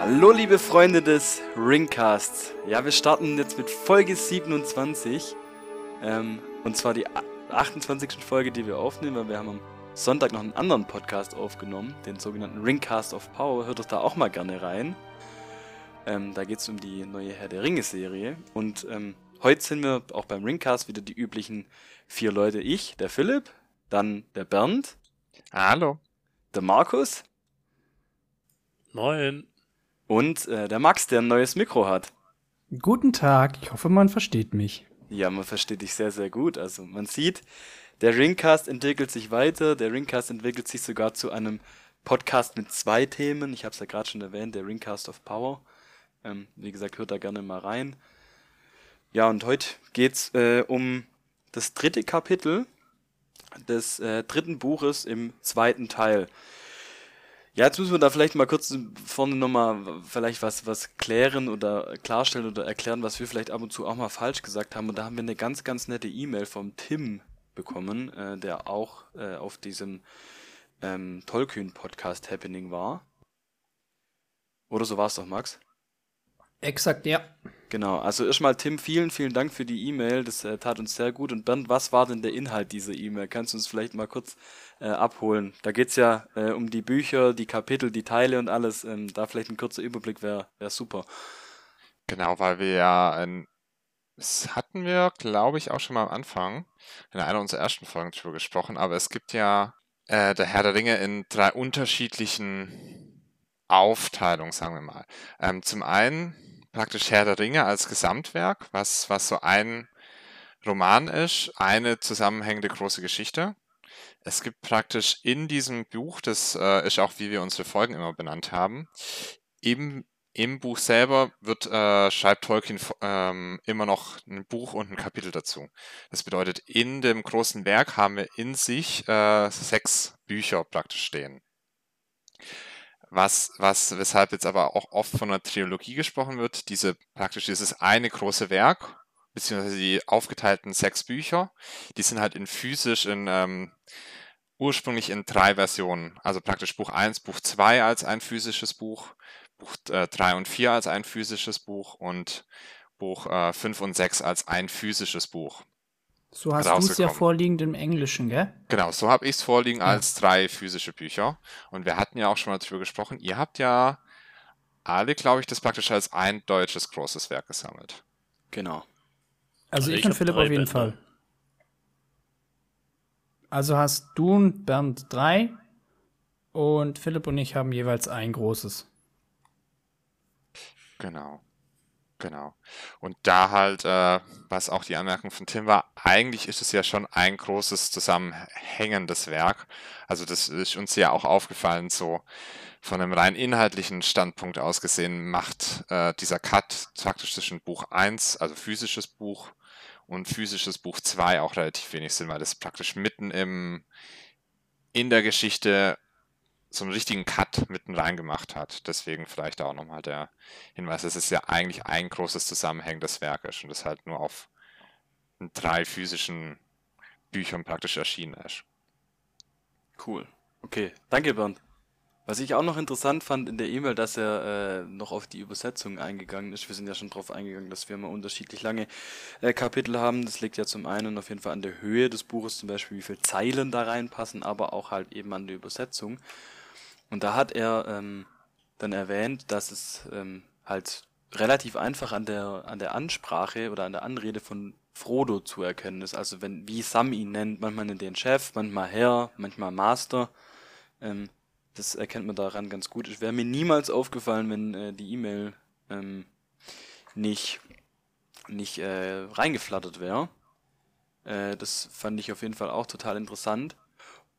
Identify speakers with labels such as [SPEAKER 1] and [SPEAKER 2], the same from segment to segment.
[SPEAKER 1] Hallo liebe Freunde des Ringcasts. Ja, wir starten jetzt mit Folge 27. Ähm, und zwar die 28. Folge, die wir aufnehmen, weil wir haben am Sonntag noch einen anderen Podcast aufgenommen, den sogenannten Ringcast of Power. Hört doch da auch mal gerne rein. Ähm, da geht es um die neue Herr der Ringe-Serie. Und ähm, heute sind wir auch beim Ringcast wieder die üblichen vier Leute. Ich, der Philipp, dann der Bernd.
[SPEAKER 2] Hallo.
[SPEAKER 1] Der Markus.
[SPEAKER 3] Moin.
[SPEAKER 1] Und äh, der Max, der ein neues Mikro hat.
[SPEAKER 4] Guten Tag, ich hoffe, man versteht mich.
[SPEAKER 1] Ja, man versteht dich sehr, sehr gut. Also man sieht, der Ringcast entwickelt sich weiter. Der Ringcast entwickelt sich sogar zu einem Podcast mit zwei Themen. Ich habe es ja gerade schon erwähnt, der Ringcast of Power. Ähm, wie gesagt, hört da gerne mal rein. Ja, und heute geht's äh, um das dritte Kapitel des äh, dritten Buches im zweiten Teil. Ja, jetzt müssen wir da vielleicht mal kurz vorne nochmal vielleicht was, was klären oder klarstellen oder erklären, was wir vielleicht ab und zu auch mal falsch gesagt haben. Und da haben wir eine ganz, ganz nette E-Mail vom Tim bekommen, äh, der auch äh, auf diesem ähm, Tollkühn-Podcast Happening war. Oder so war es doch, Max?
[SPEAKER 4] Exakt, ja.
[SPEAKER 1] Genau, also erstmal Tim, vielen, vielen Dank für die E-Mail, das äh, tat uns sehr gut. Und Bernd, was war denn der Inhalt dieser E-Mail? Kannst du uns vielleicht mal kurz äh, abholen? Da geht's ja äh, um die Bücher, die Kapitel, die Teile und alles. Ähm, da vielleicht ein kurzer Überblick wäre wär super.
[SPEAKER 2] Genau, weil wir ja, ein, das hatten wir, glaube ich, auch schon mal am Anfang in einer unserer ersten Folgen drüber gesprochen, aber es gibt ja äh, der Herr der Ringe in drei unterschiedlichen Aufteilungen, sagen wir mal. Ähm, zum einen praktisch Herr der Ringe als Gesamtwerk, was, was so ein Roman ist, eine zusammenhängende große Geschichte. Es gibt praktisch in diesem Buch, das äh, ist auch, wie wir unsere Folgen immer benannt haben, im, im Buch selber wird, äh, schreibt Tolkien ähm, immer noch ein Buch und ein Kapitel dazu. Das bedeutet, in dem großen Werk haben wir in sich äh, sechs Bücher praktisch stehen was, was, weshalb jetzt aber auch oft von einer Trilogie gesprochen wird, diese praktisch dieses eine große Werk, beziehungsweise die aufgeteilten sechs Bücher, die sind halt in physisch in ähm, ursprünglich in drei Versionen. Also praktisch Buch 1, Buch 2 als ein physisches Buch, Buch äh, 3 und 4 als ein physisches Buch und Buch äh, 5 und 6 als ein physisches Buch.
[SPEAKER 4] So hast du es ja vorliegend im Englischen, gell?
[SPEAKER 2] Genau, so habe ich es vorliegen ja. als drei physische Bücher. Und wir hatten ja auch schon mal darüber gesprochen. Ihr habt ja alle, glaube ich, das praktisch als ein deutsches großes Werk gesammelt.
[SPEAKER 1] Genau.
[SPEAKER 4] Also, also ich, und Philipp auf jeden Bände. Fall. Also hast du und Bernd drei und Philipp und ich haben jeweils ein großes.
[SPEAKER 2] Genau. Genau. Und da halt, äh, was auch die Anmerkung von Tim war, eigentlich ist es ja schon ein großes zusammenhängendes Werk. Also das ist uns ja auch aufgefallen, so von einem rein inhaltlichen Standpunkt aus gesehen, macht äh, dieser Cut praktisch zwischen Buch 1, also physisches Buch, und physisches Buch 2 auch relativ wenig Sinn, weil das praktisch mitten im in der Geschichte so einen richtigen Cut mitten reingemacht hat. Deswegen vielleicht auch nochmal der Hinweis, es ist ja eigentlich ein großes zusammenhängendes Werk ist und das halt nur auf drei physischen Büchern praktisch erschienen ist.
[SPEAKER 1] Cool. Okay, danke Bernd. Was ich auch noch interessant fand in der E-Mail, dass er äh, noch auf die Übersetzung eingegangen ist. Wir sind ja schon darauf eingegangen, dass wir immer unterschiedlich lange äh, Kapitel haben. Das liegt ja zum einen auf jeden Fall an der Höhe des Buches, zum Beispiel wie viele Zeilen da reinpassen, aber auch halt eben an der Übersetzung. Und da hat er ähm, dann erwähnt, dass es ähm, halt relativ einfach an der, an der Ansprache oder an der Anrede von Frodo zu erkennen ist. Also wenn, wie Sam ihn nennt, manchmal nennt den Chef, manchmal Herr, manchmal Master. Ähm, das erkennt man daran ganz gut. Es wäre mir niemals aufgefallen, wenn äh, die E-Mail ähm, nicht, nicht äh, reingeflattert wäre. Äh, das fand ich auf jeden Fall auch total interessant.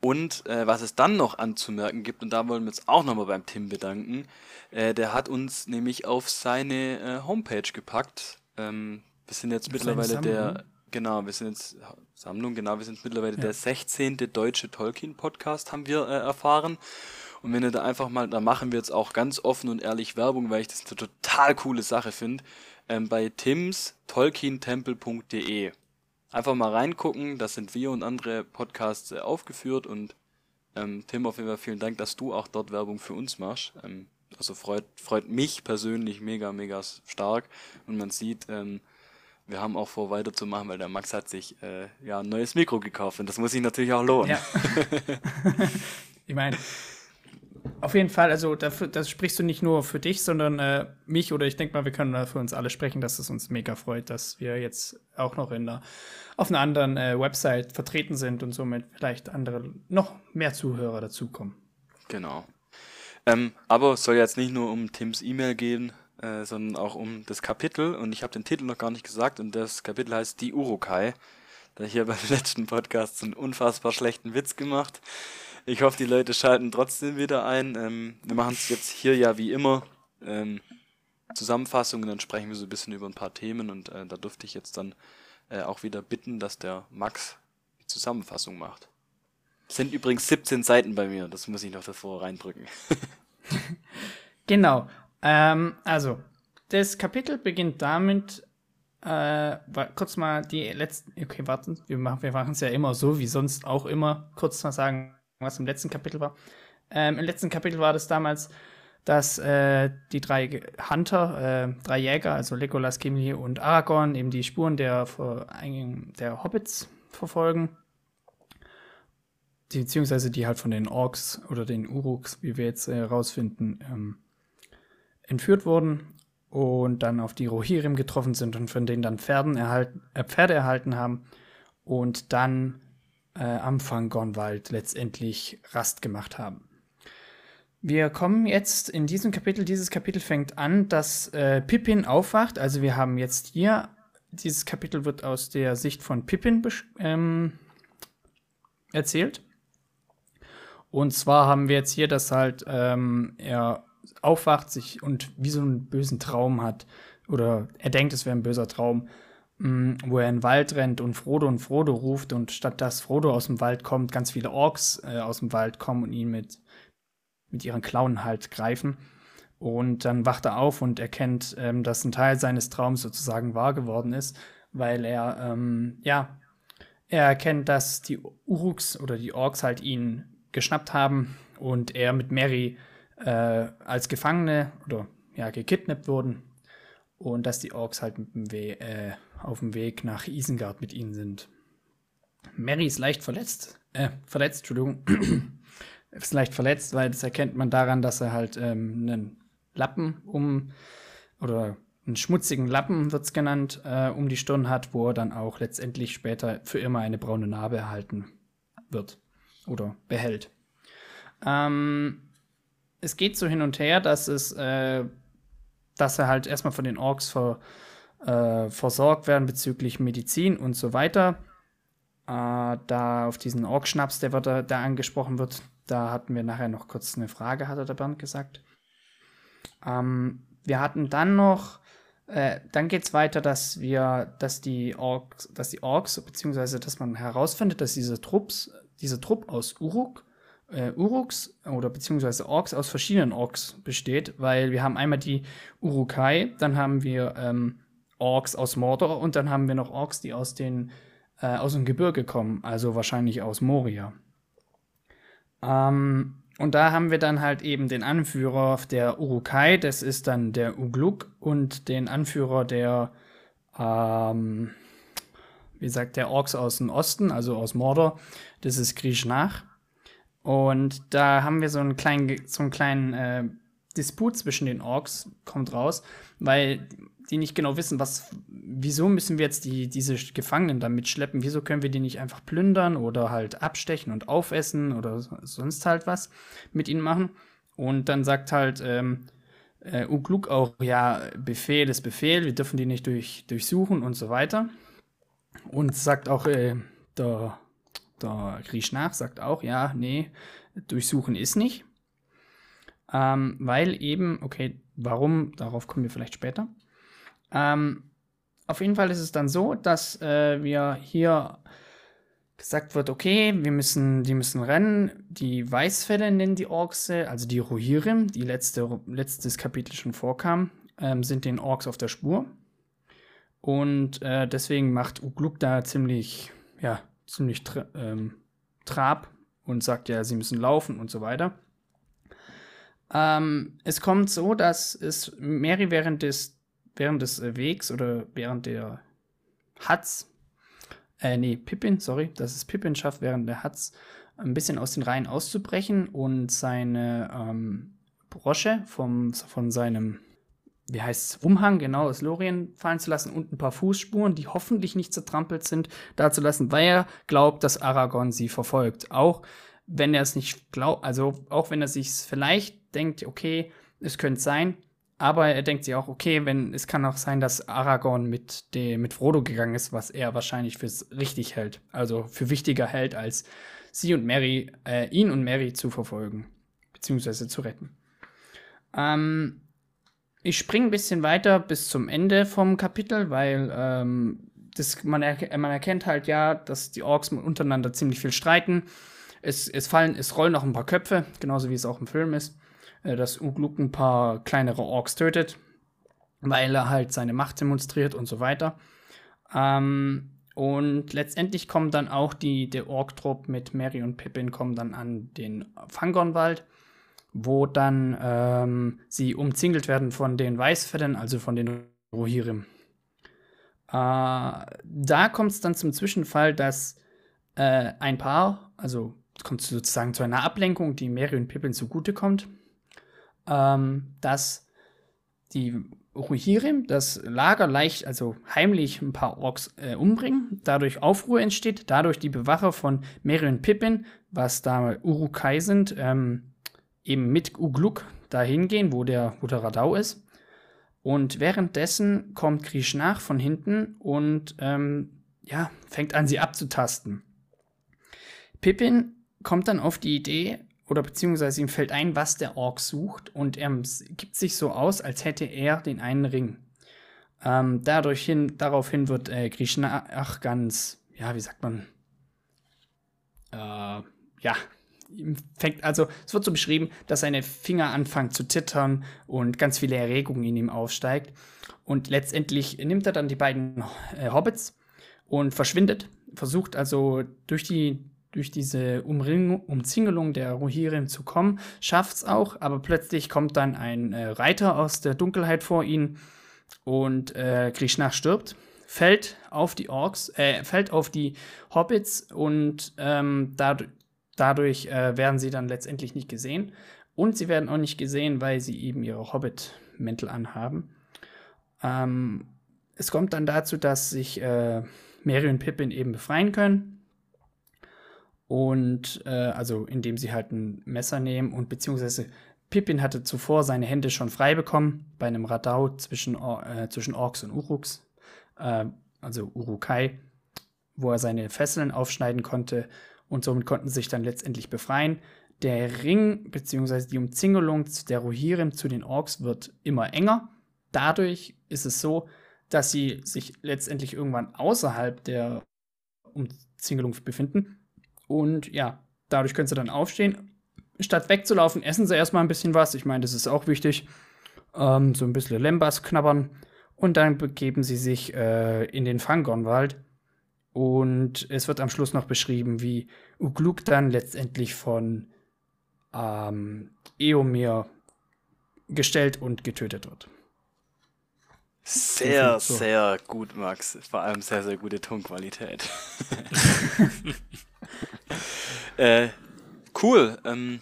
[SPEAKER 1] Und äh, was es dann noch anzumerken gibt, und da wollen wir uns auch nochmal beim Tim bedanken, äh, der hat uns nämlich auf seine äh, Homepage gepackt. Ähm, wir sind jetzt mittlerweile der, genau, wir sind jetzt, Sammlung, genau, wir sind mittlerweile ja. der 16. deutsche Tolkien-Podcast, haben wir äh, erfahren. Und wenn ihr da einfach mal, da machen wir jetzt auch ganz offen und ehrlich Werbung, weil ich das eine total coole Sache finde, ähm, bei tims tolkientempel.de einfach mal reingucken. Das sind wir und andere Podcasts äh, aufgeführt und ähm, Tim, auf jeden Fall vielen Dank, dass du auch dort Werbung für uns machst. Ähm, also freut, freut mich persönlich mega, mega stark. Und man sieht, ähm, wir haben auch vor, weiterzumachen, weil der Max hat sich äh, ja ein neues Mikro gekauft und das muss sich natürlich auch lohnen.
[SPEAKER 4] Ja. ich meine, auf jeden Fall, also dafür, das sprichst du nicht nur für dich, sondern äh, mich oder ich denke mal, wir können da für uns alle sprechen, dass es uns mega freut, dass wir jetzt auch noch in der, auf einer anderen äh, Website vertreten sind und somit vielleicht andere, noch mehr Zuhörer dazukommen.
[SPEAKER 1] Genau. Ähm, aber es soll jetzt nicht nur um Tims E-Mail gehen, äh, sondern auch um das Kapitel. Und ich habe den Titel noch gar nicht gesagt. Und das Kapitel heißt Die Urukai. Da hier beim letzten Podcast so einen unfassbar schlechten Witz gemacht. Ich hoffe, die Leute schalten trotzdem wieder ein. Ähm, wir machen es jetzt hier ja wie immer. Ähm, Zusammenfassungen, dann sprechen wir so ein bisschen über ein paar Themen und äh, da durfte ich jetzt dann äh, auch wieder bitten, dass der Max die Zusammenfassung macht. Sind übrigens 17 Seiten bei mir, das muss ich noch davor reindrücken.
[SPEAKER 4] genau. Ähm, also, das Kapitel beginnt damit, äh, kurz mal die letzten, okay, warten, wir machen wir es ja immer so, wie sonst auch immer, kurz mal sagen, was im letzten Kapitel war. Ähm, Im letzten Kapitel war das damals, dass äh, die drei Hunter, äh, drei Jäger, also Legolas, Gimli und Aragorn, eben die Spuren der, der Hobbits verfolgen beziehungsweise die halt von den Orks oder den Uruks, wie wir jetzt herausfinden, äh, ähm, entführt wurden und dann auf die Rohirrim getroffen sind und von denen dann Pferden erhalten, äh, Pferde erhalten haben und dann äh, am Fangornwald letztendlich Rast gemacht haben. Wir kommen jetzt in diesem Kapitel, dieses Kapitel fängt an, dass äh, Pippin aufwacht. Also wir haben jetzt hier, dieses Kapitel wird aus der Sicht von Pippin ähm, erzählt. Und zwar haben wir jetzt hier, dass halt ähm, er aufwacht sich und wie so einen bösen Traum hat. Oder er denkt, es wäre ein böser Traum, wo er in den Wald rennt und Frodo und Frodo ruft und statt dass Frodo aus dem Wald kommt, ganz viele Orks äh, aus dem Wald kommen und ihn mit, mit ihren Klauen halt greifen. Und dann wacht er auf und erkennt, ähm, dass ein Teil seines Traums sozusagen wahr geworden ist, weil er, ähm, ja, er erkennt, dass die Uruks oder die Orks halt ihn geschnappt haben und er mit Mary äh, als Gefangene oder ja, gekidnappt wurden und dass die Orks halt mit dem We äh, auf dem Weg nach Isengard mit ihnen sind. Mary ist leicht verletzt, äh, verletzt, Entschuldigung, ist leicht verletzt, weil das erkennt man daran, dass er halt ähm, einen Lappen um oder einen schmutzigen Lappen wird es genannt, äh, um die Stirn hat, wo er dann auch letztendlich später für immer eine braune Narbe erhalten wird oder behält. Ähm, es geht so hin und her, dass es, äh, dass er halt erstmal von den Orks ver, äh, versorgt werden bezüglich Medizin und so weiter. Äh, da auf diesen Orkschnaps, der, wird, der angesprochen wird, da hatten wir nachher noch kurz eine Frage, hatte der Bernd gesagt. Ähm, wir hatten dann noch, äh, dann geht es weiter, dass wir, dass die Orks, dass die Orks, beziehungsweise dass man herausfindet, dass diese Trupps dieser Trupp aus Uruk, äh, Uruks oder beziehungsweise Orks aus verschiedenen Orks besteht, weil wir haben einmal die Urukai, dann haben wir ähm, Orks aus Mordor und dann haben wir noch Orks, die aus, den, äh, aus dem Gebirge kommen, also wahrscheinlich aus Moria. Ähm, und da haben wir dann halt eben den Anführer der Urukai, das ist dann der Ugluk, und den Anführer der, ähm, wie sagt der Orks aus dem Osten, also aus Mordor, das ist Griechnach. Und da haben wir so einen kleinen, so einen kleinen äh, Disput zwischen den Orks, kommt raus, weil die nicht genau wissen, was, wieso müssen wir jetzt die, diese Gefangenen da mitschleppen? Wieso können wir die nicht einfach plündern oder halt abstechen und aufessen oder sonst halt was mit ihnen machen? Und dann sagt halt ähm, äh, Ugluk auch, ja, Befehl ist Befehl, wir dürfen die nicht durch, durchsuchen und so weiter. Und sagt auch äh, der der Griechnach sagt auch, ja, nee, durchsuchen ist nicht. Ähm, weil eben, okay, warum, darauf kommen wir vielleicht später. Ähm, auf jeden Fall ist es dann so, dass äh, wir hier gesagt wird, okay, wir müssen, die müssen rennen. Die Weißfälle nennen die Orks, also die Rohirrim, die letzte, letztes Kapitel schon vorkam, ähm, sind den Orks auf der Spur. Und äh, deswegen macht Ugluk da ziemlich, ja, ziemlich tra ähm, trab und sagt ja, sie müssen laufen und so weiter. Ähm, es kommt so, dass es Mary während des, während des äh, Wegs oder während der Hatz, äh, nee, Pippin, sorry, dass es Pippin schafft, während der Hatz ein bisschen aus den Reihen auszubrechen und seine ähm, Brosche vom, von seinem, wie heißt es, Umhang, genau, aus Lorien fallen zu lassen und ein paar Fußspuren, die hoffentlich nicht zertrampelt sind, da zu lassen, weil er glaubt, dass Aragorn sie verfolgt. Auch wenn er es nicht glaubt, also auch wenn er sich vielleicht denkt, okay, es könnte sein, aber er denkt sich auch, okay, wenn es kann auch sein, dass Aragorn mit, dem, mit Frodo gegangen ist, was er wahrscheinlich fürs richtig hält, also für wichtiger hält, als sie und Mary, äh, ihn und Mary zu verfolgen, beziehungsweise zu retten. Ähm, ich springe ein bisschen weiter bis zum Ende vom Kapitel, weil ähm, das, man, er, man erkennt halt ja, dass die Orks untereinander ziemlich viel streiten. Es, es fallen, es rollen noch ein paar Köpfe, genauso wie es auch im Film ist, dass Ugluk ein paar kleinere Orks tötet, weil er halt seine Macht demonstriert und so weiter. Ähm, und letztendlich kommen dann auch die, der Ork-Trupp mit Mary und Pippin kommen dann an den Fangornwald, wo dann ähm, sie umzingelt werden von den Weißfedern, also von den Rohirrim. Äh, da kommt es dann zum Zwischenfall, dass äh, ein Paar, also kommt sozusagen zu einer Ablenkung, die Mary und Pippin zugutekommt, ähm, dass die Rohirrim das Lager leicht, also heimlich ein paar Orks äh, umbringen, dadurch Aufruhr entsteht, dadurch die Bewacher von Merion Pippin, was da Urukai sind, ähm, eben mit Ugluk dahin gehen, wo der, wo der Radau ist. Und währenddessen kommt Krishnach von hinten und ähm, ja, fängt an, sie abzutasten. Pippin kommt dann auf die Idee, oder beziehungsweise ihm fällt ein, was der Ork sucht und er gibt sich so aus, als hätte er den einen Ring. Ähm, dadurch hin, daraufhin wird äh, Krishna ach ganz, ja, wie sagt man, äh, ja, fängt, also es wird so beschrieben, dass seine Finger anfangen zu zittern und ganz viele Erregung in ihm aufsteigt. Und letztendlich nimmt er dann die beiden äh, Hobbits und verschwindet, versucht also durch die durch diese Umringung, Umzingelung der Rohirrim zu kommen, schafft es auch, aber plötzlich kommt dann ein äh, Reiter aus der Dunkelheit vor ihn und äh, Krishna stirbt, fällt auf die Orks, äh, fällt auf die Hobbits und ähm, dadurch, dadurch äh, werden sie dann letztendlich nicht gesehen. Und sie werden auch nicht gesehen, weil sie eben ihre Hobbit-Mäntel anhaben. Ähm, es kommt dann dazu, dass sich äh, Mary und Pippin eben befreien können und äh, also indem sie halt ein Messer nehmen und beziehungsweise Pippin hatte zuvor seine Hände schon frei bekommen bei einem Radau zwischen, äh, zwischen Orks und Uruks, äh, also Urukai, wo er seine Fesseln aufschneiden konnte und somit konnten sie sich dann letztendlich befreien. Der Ring beziehungsweise die Umzingelung der Rohirrim zu den Orks wird immer enger. Dadurch ist es so, dass sie sich letztendlich irgendwann außerhalb der Umzingelung befinden und ja, dadurch können sie dann aufstehen. Statt wegzulaufen, essen sie erstmal ein bisschen was. Ich meine, das ist auch wichtig. Ähm, so ein bisschen Lembas knabbern. Und dann begeben sie sich äh, in den Fangornwald. Und es wird am Schluss noch beschrieben, wie Ugluk dann letztendlich von ähm, Eomer gestellt und getötet wird.
[SPEAKER 1] Sehr, so. sehr gut, Max. Vor allem sehr, sehr gute Tonqualität. äh, cool. Ähm,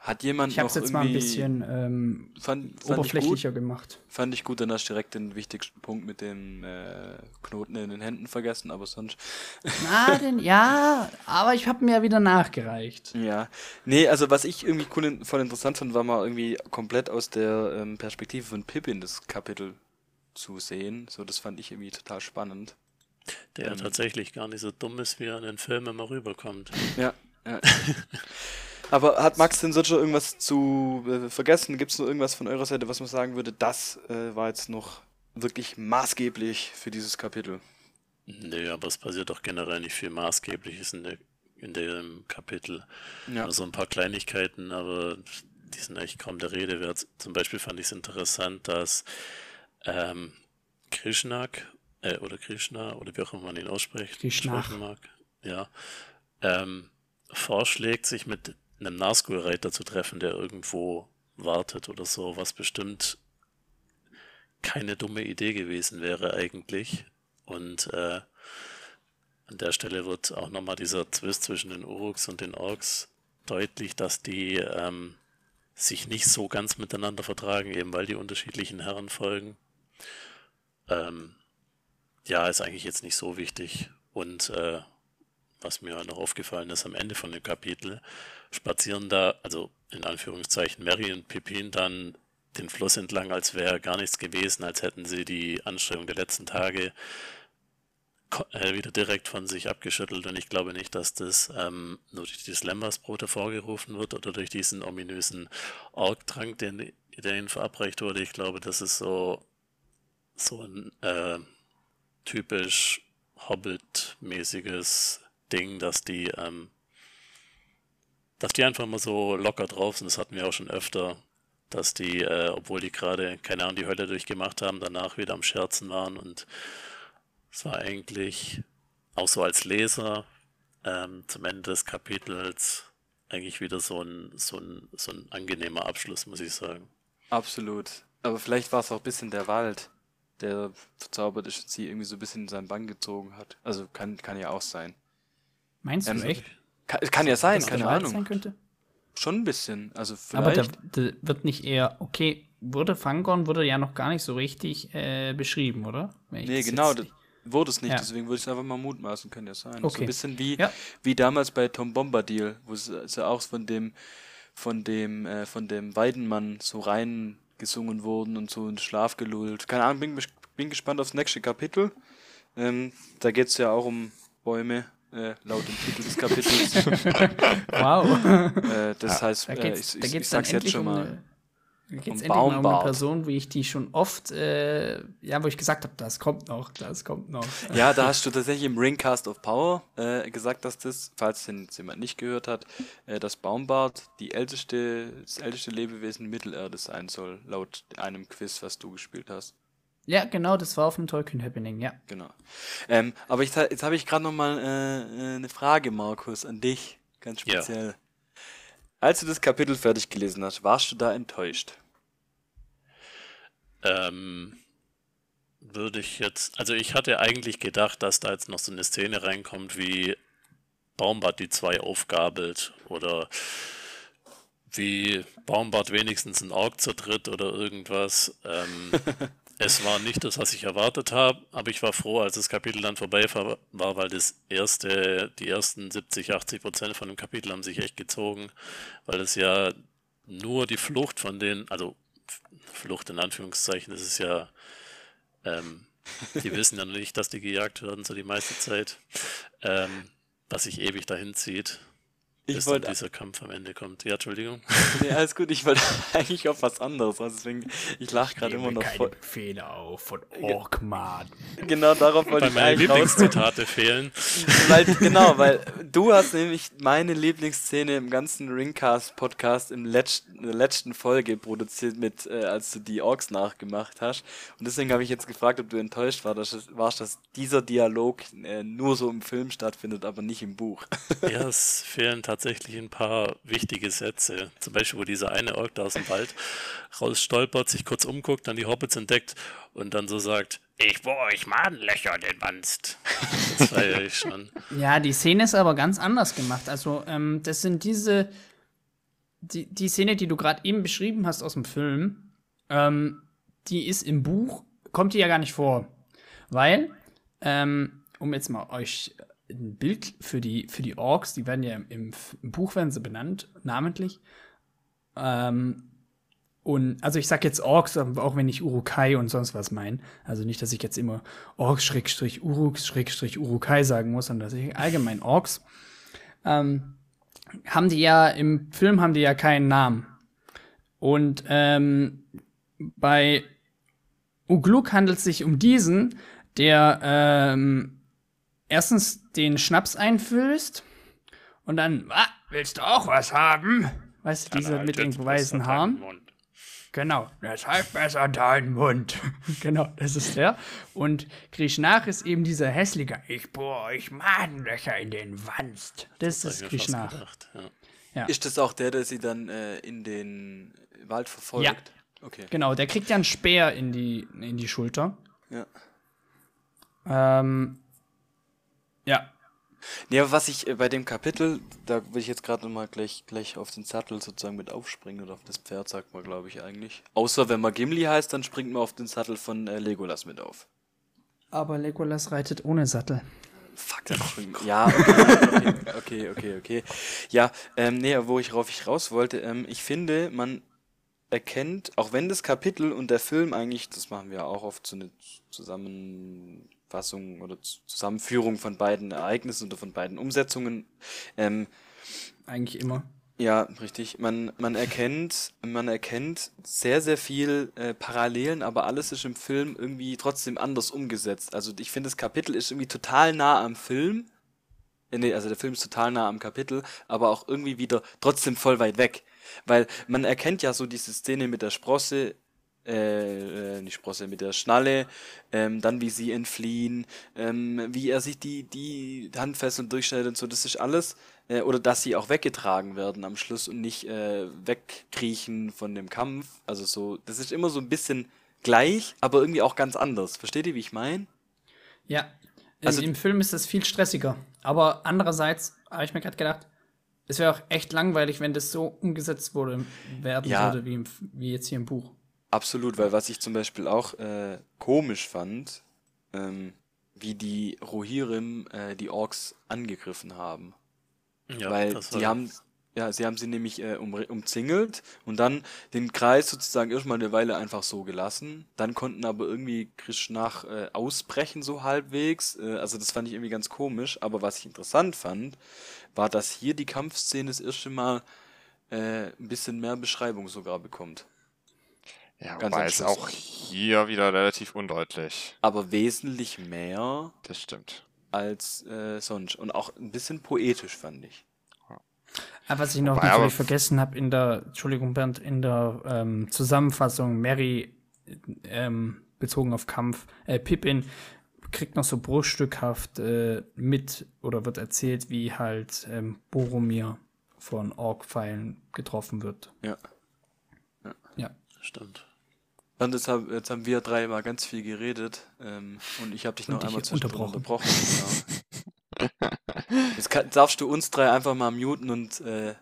[SPEAKER 1] hat jemand
[SPEAKER 4] ich habe es jetzt mal ein bisschen ähm, fand, fand oberflächlicher gemacht.
[SPEAKER 1] Fand ich gut, dann hast du direkt den wichtigsten Punkt mit dem äh, Knoten in den Händen vergessen, aber sonst.
[SPEAKER 4] Na, denn, ja, aber ich habe mir ja wieder nachgereicht.
[SPEAKER 1] Ja, nee, also was ich irgendwie cool, voll interessant fand, war mal irgendwie komplett aus der ähm, Perspektive von Pippin das Kapitel zu sehen. So, das fand ich irgendwie total spannend.
[SPEAKER 3] Der ähm, tatsächlich gar nicht so dumm ist, wie er in den Filmen immer rüberkommt.
[SPEAKER 1] Ja, ja. Aber hat Max denn sonst schon irgendwas zu äh, vergessen? Gibt es noch irgendwas von eurer Seite, was man sagen würde, das äh, war jetzt noch wirklich maßgeblich für dieses Kapitel?
[SPEAKER 3] Nö, aber es passiert doch generell nicht viel Maßgebliches in, der, in dem Kapitel. Ja. Also ein paar Kleinigkeiten, aber die sind eigentlich kaum der Rede wert. Zum Beispiel fand ich es interessant, dass ähm, Krishnak äh, oder Krishna oder wie auch immer man ihn ausspricht,
[SPEAKER 4] Krishnach.
[SPEAKER 3] mag, ja, ähm, vorschlägt, sich mit einem Nazgul-Reiter zu treffen, der irgendwo wartet oder so, was bestimmt keine dumme Idee gewesen wäre eigentlich. Und äh, an der Stelle wird auch nochmal dieser Zwist zwischen den Uruks und den Orks deutlich, dass die ähm, sich nicht so ganz miteinander vertragen, eben weil die unterschiedlichen Herren folgen. Ähm, ja, ist eigentlich jetzt nicht so wichtig. Und äh, was mir noch aufgefallen ist am Ende von dem Kapitel, spazieren da, also in Anführungszeichen, Mary und Pippin dann den Fluss entlang, als wäre gar nichts gewesen, als hätten sie die Anstrengung der letzten Tage äh, wieder direkt von sich abgeschüttelt. Und ich glaube nicht, dass das ähm, nur durch die Slambersbrot hervorgerufen wird oder durch diesen ominösen Org-Trank, den, der ihnen verabreicht wurde. Ich glaube, das ist so, so ein äh, typisch Hobbit-mäßiges Ding, dass die, ähm, dass die einfach mal so locker drauf sind. Das hatten wir auch schon öfter, dass die, äh, obwohl die gerade, keine Ahnung, die Hölle durchgemacht haben, danach wieder am Scherzen waren und es war eigentlich auch so als Leser ähm, zum Ende des Kapitels eigentlich wieder so ein, so, ein, so ein angenehmer Abschluss, muss ich sagen.
[SPEAKER 1] Absolut. Aber vielleicht war es auch ein bisschen der Wald, der verzaubert ist und sie irgendwie so ein bisschen in seinen Bann gezogen hat. Also kann, kann ja auch sein.
[SPEAKER 4] Meinst du ähm, echt?
[SPEAKER 1] Kann, kann ja sein, keine Ahnung. Sein könnte? Schon ein bisschen. Also vielleicht.
[SPEAKER 4] Aber da, wird nicht eher, okay, wurde Fangorn wurde ja noch gar nicht so richtig äh, beschrieben, oder?
[SPEAKER 1] Nee, genau, das wurde es nicht, ja. deswegen würde ich es einfach mal mutmaßen, kann ja sein. Okay. So ein bisschen wie, ja. wie damals bei Tom Bombadil, wo es ja auch von dem, von dem, äh, von dem Weidenmann so rein gesungen wurden und so in Schlaf gelullt. Keine Ahnung, bin, bin gespannt aufs nächste Kapitel. Ähm, da geht es ja auch um Bäume äh, laut dem Titel des Kapitels.
[SPEAKER 4] wow.
[SPEAKER 1] Äh, das ja, heißt, da geht's, äh, ich, ich, ich sag's jetzt schon mal.
[SPEAKER 4] Da geht es endlich mal um eine Person, wie ich die schon oft, äh, ja, wo ich gesagt habe, das kommt noch, das kommt noch.
[SPEAKER 1] Ja, da hast du tatsächlich im Ringcast of Power äh, gesagt, dass das, falls den jemand nicht gehört hat, äh, dass Baumbart die älteste, das älteste Lebewesen Mittelerde sein soll, laut einem Quiz, was du gespielt hast.
[SPEAKER 4] Ja, genau, das war auf dem Tolkien Happening, ja.
[SPEAKER 1] Genau. Ähm, aber ich, jetzt habe ich gerade noch mal äh, äh, eine Frage, Markus, an dich, ganz speziell. Ja. Als du das Kapitel fertig gelesen hast, warst du da enttäuscht?
[SPEAKER 3] Ähm, würde ich jetzt, also ich hatte eigentlich gedacht, dass da jetzt noch so eine Szene reinkommt, wie Baumbart die zwei aufgabelt oder wie Baumbart wenigstens ein Org zertritt oder irgendwas. Ähm, Es war nicht das, was ich erwartet habe, aber ich war froh, als das Kapitel dann vorbei war, weil das erste, die ersten 70, 80 Prozent von dem Kapitel haben sich echt gezogen, weil es ja nur die Flucht von den, also Flucht in Anführungszeichen, das ist ja, ähm, die wissen ja nicht, dass die gejagt werden, so die meiste Zeit, ähm, was sich ewig dahin zieht ich bis wollte, dieser Kampf am Ende kommt. Ja, Entschuldigung.
[SPEAKER 1] Nee, alles gut. Ich wollte eigentlich auf was anderes. Also deswegen, ich lache gerade immer noch
[SPEAKER 4] keine voll. Befehle auf von Orkman.
[SPEAKER 1] Genau, darauf wollte weil
[SPEAKER 3] ich meine Lieblingszitate fehlen.
[SPEAKER 1] Weil, genau, weil du hast nämlich meine Lieblingsszene im ganzen Ringcast-Podcast im letzten, in der letzten Folge produziert, mit, äh, als du die Orks nachgemacht hast. Und deswegen habe ich jetzt gefragt, ob du enttäuscht war, dass, warst, dass dieser Dialog äh, nur so im Film stattfindet, aber nicht im Buch.
[SPEAKER 3] Ja, es fehlen tatsächlich tatsächlich ein paar wichtige Sätze. Zum Beispiel, wo dieser eine Ork da aus dem Wald rausstolpert, sich kurz umguckt, dann die Hobbits entdeckt und dann so sagt, ich bohr euch Madenlöcher in den Wanst. Das feiere ich schon.
[SPEAKER 4] Ja, die Szene ist aber ganz anders gemacht. Also, ähm, das sind diese, die, die Szene, die du gerade eben beschrieben hast aus dem Film, ähm, die ist im Buch, kommt die ja gar nicht vor. Weil, ähm, um jetzt mal euch ein Bild für die, für die Orks, die werden ja im, im Buch werden sie benannt, namentlich. Ähm, und also ich sag jetzt Orks, auch wenn ich Urukai und sonst was meine. Also nicht, dass ich jetzt immer Orks Schrägstrich Uruks Schrägstrich Urukai sagen muss, sondern dass ich allgemein Orks. Ähm, haben die ja, im Film haben die ja keinen Namen. Und ähm, bei Ugluk handelt es sich um diesen, der ähm, erstens den Schnaps einfüllst und dann, ah, willst du auch was haben? Weißt du, dieser mit den weißen Haaren? Genau, deshalb besser deinen Mund. genau, das ist der. Und Krishnach ist eben dieser hässliche, ich bohre euch Madenlöcher in den Wanst. Das, das ist Krishnach. Ja.
[SPEAKER 1] Ja. Ist das auch der, der sie dann äh, in den Wald verfolgt?
[SPEAKER 4] Ja. Okay. Genau, der kriegt ja einen Speer in die, in die Schulter.
[SPEAKER 1] Ja.
[SPEAKER 4] Ähm, ja.
[SPEAKER 1] Ja, was ich äh, bei dem Kapitel, da will ich jetzt gerade nochmal gleich, gleich auf den Sattel sozusagen mit aufspringen oder auf das Pferd, sagt man, glaube ich, eigentlich. Außer wenn man Gimli heißt, dann springt man auf den Sattel von äh, Legolas mit auf.
[SPEAKER 4] Aber Legolas reitet ohne Sattel.
[SPEAKER 1] Fuck, dann springt. Ja, okay, okay, okay, okay. Ja, ähm, nee, wo ich rauf ich raus wollte, ähm, ich finde, man erkennt, auch wenn das Kapitel und der Film eigentlich, das machen wir auch oft so eine Zusammenfassung oder Zusammenführung von beiden Ereignissen oder von beiden Umsetzungen, ähm,
[SPEAKER 4] eigentlich immer.
[SPEAKER 1] Ja, richtig. Man, man erkennt, man erkennt sehr, sehr viel äh, Parallelen, aber alles ist im Film irgendwie trotzdem anders umgesetzt. Also ich finde, das Kapitel ist irgendwie total nah am Film. Äh, nee, also der Film ist total nah am Kapitel, aber auch irgendwie wieder trotzdem voll weit weg. Weil man erkennt ja so diese Szene mit der Sprosse, äh, äh, nicht Sprosse, mit der Schnalle, ähm, dann wie sie entfliehen, ähm, wie er sich die, die Handfesseln durchschneidet und so, das ist alles, äh, oder dass sie auch weggetragen werden am Schluss und nicht äh, wegkriechen von dem Kampf. Also so, das ist immer so ein bisschen gleich, aber irgendwie auch ganz anders. Versteht ihr, wie ich meine?
[SPEAKER 4] Ja. Also im Film ist das viel stressiger. Aber andererseits habe ich mir gerade gedacht, es wäre auch echt langweilig, wenn das so umgesetzt wurde, werden ja, würde, wie, im, wie jetzt hier im Buch.
[SPEAKER 1] Absolut, weil was ich zum Beispiel auch äh, komisch fand, ähm, wie die Rohirrim äh, die Orks angegriffen haben. Ja, weil die haben, ja, sie haben sie nämlich äh, um, umzingelt und dann den Kreis sozusagen erstmal eine Weile einfach so gelassen. Dann konnten aber irgendwie Krishnach äh, ausbrechen, so halbwegs. Äh, also das fand ich irgendwie ganz komisch. Aber was ich interessant fand, war, dass hier die Kampfszene das erste Mal äh, ein bisschen mehr Beschreibung sogar bekommt.
[SPEAKER 2] Ja, Ganz wobei es auch hier wieder relativ undeutlich.
[SPEAKER 1] Aber wesentlich mehr.
[SPEAKER 2] Das stimmt.
[SPEAKER 1] Als äh, sonst. Und auch ein bisschen poetisch, fand ich.
[SPEAKER 4] Aber was ich noch Wobei, natürlich vergessen habe in der, Entschuldigung Bernd, in der ähm, Zusammenfassung, Mary ähm, bezogen auf Kampf, äh, Pippin kriegt noch so bruchstückhaft äh, mit oder wird erzählt, wie halt ähm, Boromir von Ork-Pfeilen getroffen wird.
[SPEAKER 1] Ja.
[SPEAKER 3] Ja. ja. Stimmt.
[SPEAKER 1] Und jetzt, hab, jetzt haben wir drei mal ganz viel geredet ähm, und ich habe dich noch einmal unterbrochen. unterbrochen genau. Jetzt kann, darfst du uns drei einfach mal muten und äh,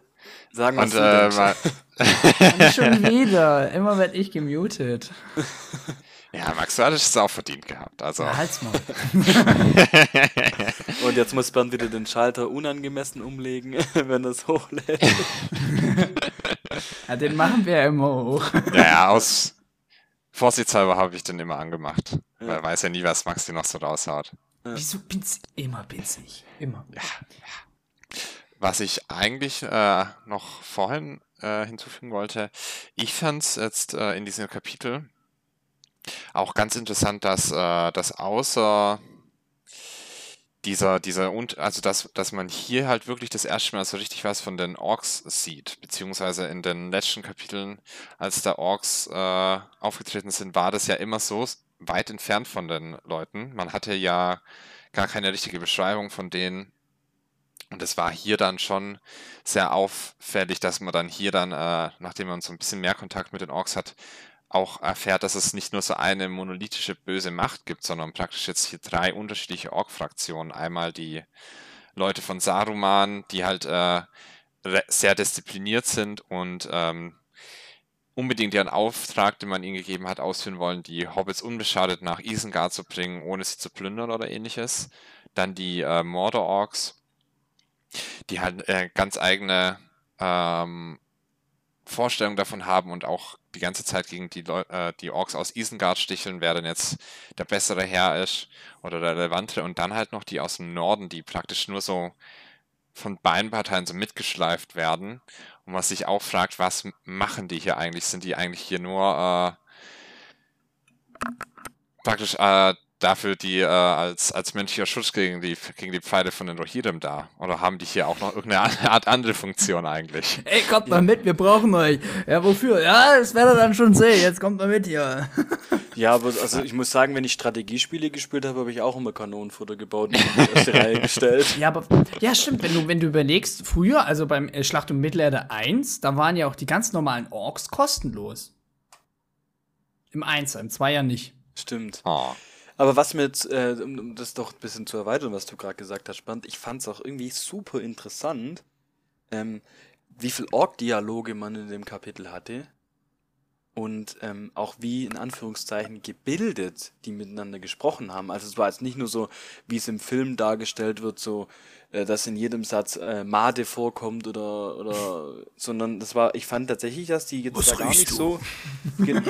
[SPEAKER 1] sagen, was und, du äh, mal
[SPEAKER 4] schon wieder. Immer werde ich gemutet.
[SPEAKER 2] Ja, Max, du hattest es auch verdient gehabt. Also. Ja, halt's mal.
[SPEAKER 1] und jetzt muss Bernd wieder den Schalter unangemessen umlegen, wenn das hochlädt.
[SPEAKER 4] ja, den machen wir ja immer hoch.
[SPEAKER 2] Ja aus Vorsichtshalber habe ich den immer angemacht. Ja. Weil weiß ja nie, was Max dir noch so raushaut.
[SPEAKER 4] Ja. Wieso bin's immer bin's nicht? Immer.
[SPEAKER 2] Ja, ja. Was ich eigentlich äh, noch vorhin äh, hinzufügen wollte, ich fand es jetzt äh, in diesem Kapitel auch ganz interessant, dass, äh, dass außer dieser, dieser, und, also dass, dass man hier halt wirklich das erste Mal so richtig was von den Orks sieht, beziehungsweise in den letzten Kapiteln, als da Orks äh, aufgetreten sind, war das ja immer so weit entfernt von den Leuten. Man hatte ja gar keine richtige Beschreibung von denen. Und es war hier dann schon sehr auffällig, dass man dann hier dann, äh, nachdem man so ein bisschen mehr Kontakt mit den Orks hat, auch erfährt, dass es nicht nur so eine monolithische böse Macht gibt, sondern praktisch jetzt hier drei unterschiedliche Ork-Fraktionen. Einmal die Leute von Saruman, die halt äh, sehr diszipliniert sind und ähm, unbedingt ihren Auftrag, den man ihnen gegeben hat, ausführen wollen, die Hobbits unbeschadet nach Isengard zu bringen, ohne sie zu plündern oder ähnliches. Dann die äh, Mordor-Orks, die halt äh, ganz eigene ähm, Vorstellung davon haben und auch die ganze Zeit gegen die, äh, die Orks aus Isengard sticheln, wer denn jetzt der bessere Herr ist oder der relevantere. Und dann halt noch die aus dem Norden, die praktisch nur so von beiden Parteien so mitgeschleift werden. Und man sich auch fragt, was machen die hier eigentlich? Sind die eigentlich hier nur äh, praktisch äh, dafür die äh, als, als menschlicher Schutz gegen die, gegen die Pfeile von den Rohirrim da? Oder haben die hier auch noch irgendeine Art andere Funktion eigentlich?
[SPEAKER 4] Ey, kommt mal mit, wir brauchen euch. Ja, wofür? Ja, das werdet ihr dann schon sehen. Jetzt kommt mal mit hier.
[SPEAKER 1] Ja, aber also ich muss sagen, wenn ich Strategiespiele gespielt habe, habe ich auch immer Kanonenfutter gebaut und die erste Reihe gestellt.
[SPEAKER 4] Ja, aber ja, stimmt, wenn du, wenn du überlegst, früher, also beim äh, Schlacht um Mittelerde 1, da waren ja auch die ganz normalen Orks kostenlos. Im 1, im 2 ja nicht.
[SPEAKER 1] Stimmt.
[SPEAKER 2] Oh.
[SPEAKER 1] Aber was mir jetzt, äh, um, das doch ein bisschen zu erweitern, was du gerade gesagt hast, spannend, ich fand es auch irgendwie super interessant, ähm, wie viel Org-Dialoge man in dem Kapitel hatte und ähm, auch wie in Anführungszeichen gebildet die miteinander gesprochen haben. Also es war jetzt nicht nur so, wie es im Film dargestellt wird, so äh, dass in jedem Satz äh, Made vorkommt oder oder, sondern das war, ich fand tatsächlich, dass die jetzt
[SPEAKER 3] Was
[SPEAKER 1] da gar nicht
[SPEAKER 3] du?
[SPEAKER 1] so,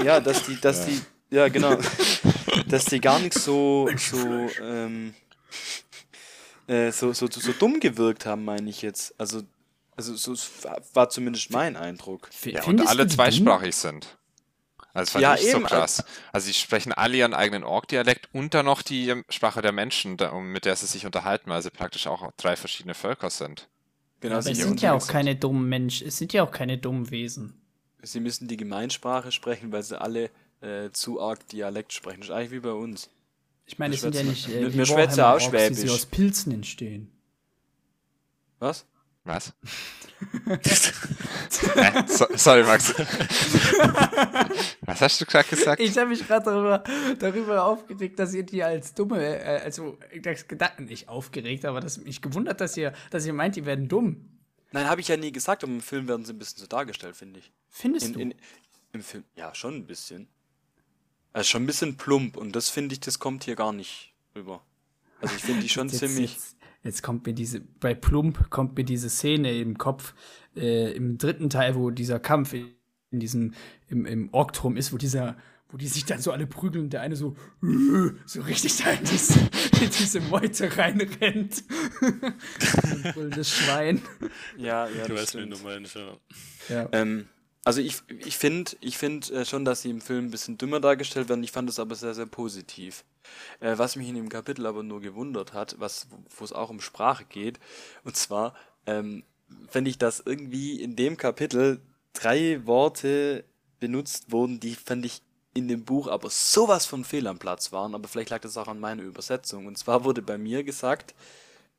[SPEAKER 1] ja, dass die, dass die, ja genau, dass die gar nicht so so ähm, äh, so, so, so, so dumm gewirkt haben, meine ich jetzt. Also also so war- zumindest mein Eindruck.
[SPEAKER 2] Ja, und alle zweisprachig sind. Also das fand
[SPEAKER 1] Ja,
[SPEAKER 2] ich
[SPEAKER 1] eben,
[SPEAKER 2] so krass. Also sie sprechen alle ihren eigenen Ork-Dialekt und dann noch die ähm, Sprache der Menschen, mit der sie sich unterhalten, weil sie praktisch auch drei verschiedene Völker sind.
[SPEAKER 1] Genau,
[SPEAKER 4] Aber
[SPEAKER 1] sie,
[SPEAKER 4] es sind ja auch
[SPEAKER 1] unterwegs
[SPEAKER 4] keine dummen Menschen, es sind ja auch keine dummen Wesen.
[SPEAKER 1] sie müssen die Gemeinsprache sprechen, weil sie alle äh, zu arg Dialekt sprechen. Das ist eigentlich wie bei uns.
[SPEAKER 4] Ich meine, es sind ja nicht äh,
[SPEAKER 1] wir- schwätzen auch
[SPEAKER 4] Warhammer-Orks, die sie
[SPEAKER 1] Schwäbisch.
[SPEAKER 4] aus Pilzen entstehen.
[SPEAKER 1] Was?
[SPEAKER 2] Was? so, sorry, Max. Was hast du gerade gesagt?
[SPEAKER 4] Ich habe mich gerade darüber, darüber aufgeregt, dass ihr die als dumme, äh, also das gedacht, nicht aufgeregt, aber das mich gewundert, dass ihr, dass ihr meint, die werden dumm.
[SPEAKER 1] Nein, habe ich ja nie gesagt, aber im Film werden sie ein bisschen so dargestellt, finde ich.
[SPEAKER 4] Findest
[SPEAKER 1] In,
[SPEAKER 4] du?
[SPEAKER 1] in, Im Film, ja, schon ein bisschen. Also schon ein bisschen plump und das finde ich, das kommt hier gar nicht rüber. Also ich finde die schon
[SPEAKER 4] jetzt,
[SPEAKER 1] ziemlich.
[SPEAKER 4] Jetzt, jetzt kommt mir diese, bei Plump kommt mir diese Szene im Kopf, äh, im dritten Teil, wo dieser Kampf in, in diesem, im, im Orktrum ist, wo dieser, wo die sich dann so alle prügeln und der eine so, so richtig da in diese, in diese Meute reinrennt. Ein brüllendes Schwein.
[SPEAKER 1] Ja, ja,
[SPEAKER 3] Du
[SPEAKER 1] das
[SPEAKER 3] weißt, wen du meinst, ja.
[SPEAKER 4] Ja.
[SPEAKER 1] Ähm, also ich, ich finde ich find, äh, schon, dass sie im Film ein bisschen dümmer dargestellt werden. Ich fand es aber sehr, sehr positiv. Äh, was mich in dem Kapitel aber nur gewundert hat, was, wo es auch um Sprache geht, und zwar ähm, fände ich, dass irgendwie in dem Kapitel drei Worte benutzt wurden, die fand ich in dem Buch aber sowas von fehl am Platz waren, aber vielleicht lag das auch an meiner Übersetzung. Und zwar wurde bei mir gesagt,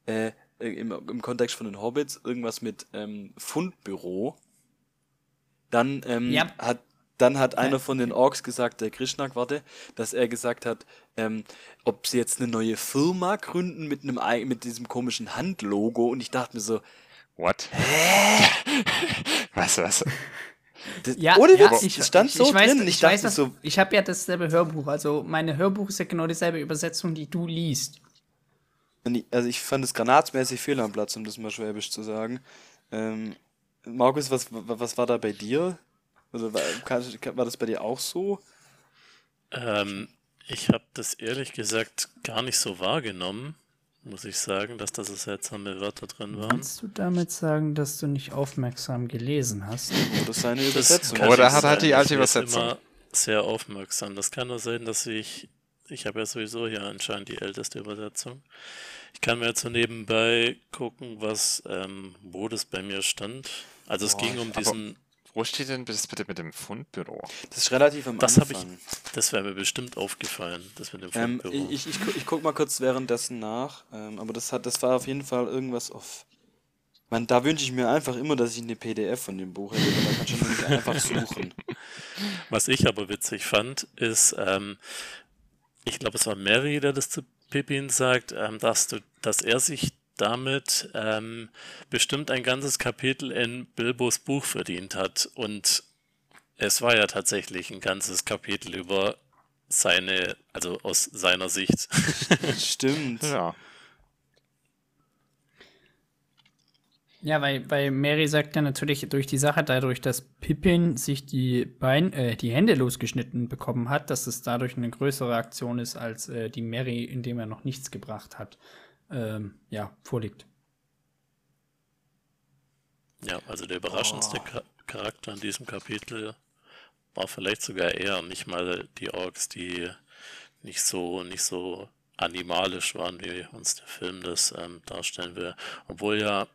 [SPEAKER 1] äh, im, im Kontext von den Hobbits, irgendwas mit ähm, Fundbüro. Dann ähm,
[SPEAKER 4] Ja.
[SPEAKER 1] hat dann hat einer
[SPEAKER 4] Ja.
[SPEAKER 1] von den Orks gesagt, der Krishnak, warte, dass er gesagt hat, ähm, ob sie jetzt eine neue Firma gründen mit einem ei- mit diesem komischen Handlogo und ich dachte mir so,
[SPEAKER 2] What? was, was?
[SPEAKER 1] das,
[SPEAKER 4] Ja,
[SPEAKER 1] ohne
[SPEAKER 4] ja,
[SPEAKER 1] Witz,
[SPEAKER 4] ich,
[SPEAKER 1] stand
[SPEAKER 4] ich,
[SPEAKER 1] so
[SPEAKER 4] ich weiß,
[SPEAKER 1] drin.
[SPEAKER 4] Ich,
[SPEAKER 1] Ich, dachte
[SPEAKER 4] weiß,
[SPEAKER 1] so,
[SPEAKER 4] ich habe ja dasselbe Hörbuch. Also meine Hörbuch ist ja genau dieselbe Übersetzung, die du liest.
[SPEAKER 1] also ich fand es granatsmäßig fehl am Platz, um das mal schwäbisch zu sagen. Ähm, Markus, was, was war da bei dir? Also war, war das bei dir auch so?
[SPEAKER 3] Ähm, ich habe das ehrlich gesagt gar nicht so wahrgenommen, muss ich sagen, dass da so seltsame Wörter drin waren.
[SPEAKER 4] Kannst du damit sagen, dass du nicht aufmerksam gelesen hast?
[SPEAKER 1] Oder seine
[SPEAKER 3] Das
[SPEAKER 1] Übersetzung?
[SPEAKER 2] Oder hat halt die alte Übersetzung.
[SPEAKER 3] immer sehr aufmerksam. Das kann nur sein, dass ich, ich habe ja sowieso hier anscheinend die älteste Übersetzung. Ich kann mir jetzt so nebenbei gucken, was, ähm, wo das bei mir stand. Also es
[SPEAKER 1] Boah,
[SPEAKER 3] ging um diesen,
[SPEAKER 2] Wo steht denn das bitte mit dem Fundbüro?
[SPEAKER 1] Das ist relativ am
[SPEAKER 3] das habe ich,
[SPEAKER 1] Anfang.
[SPEAKER 3] das wäre mir bestimmt aufgefallen, das mit dem
[SPEAKER 1] Ähm,
[SPEAKER 3] Fundbüro.
[SPEAKER 1] ich, ich, gu- ich guck mal kurz währenddessen nach, ähm, aber das hat, das war auf jeden Fall irgendwas auf. Man, da wünsche ich mir einfach immer, dass ich eine PDF von dem Buch hätte, weil da kannst du nämlich einfach suchen.
[SPEAKER 3] Was ich aber witzig fand, ist, ähm, ich glaube, es war Mary, der das zu Pippin sagt, ähm, dass, du, dass er sich damit ähm, bestimmt ein ganzes Kapitel in Bilbos Buch verdient hat. Und es war ja tatsächlich ein ganzes Kapitel über seine, also aus seiner Sicht.
[SPEAKER 1] Stimmt.
[SPEAKER 2] Ja.
[SPEAKER 4] Ja, weil, weil Mary sagt ja natürlich durch die Sache, dadurch, dass Pippin sich die Bein, äh, die Hände losgeschnitten bekommen hat, dass es dadurch eine größere Aktion ist, als äh, die Mary, indem er noch nichts gebracht hat, ähm, ja, vorliegt.
[SPEAKER 3] Ja, also der überraschendste
[SPEAKER 1] Oh.
[SPEAKER 3] Cha- Charakter in diesem Kapitel war vielleicht sogar er, nicht mal die Orks, die nicht so, nicht so animalisch waren, wie uns der Film das ähm, darstellen will. Obwohl ja,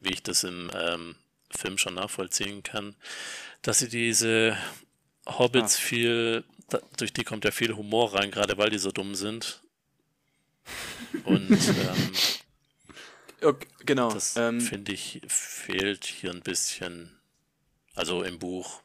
[SPEAKER 3] wie ich das im ähm, Film schon nachvollziehen kann, dass sie diese Hobbits ah. viel, da, durch die kommt ja viel Humor rein, gerade weil die so dumm sind. Und ähm,
[SPEAKER 1] okay, genau.
[SPEAKER 3] Das ähm, finde ich fehlt hier ein bisschen. Also im Buch.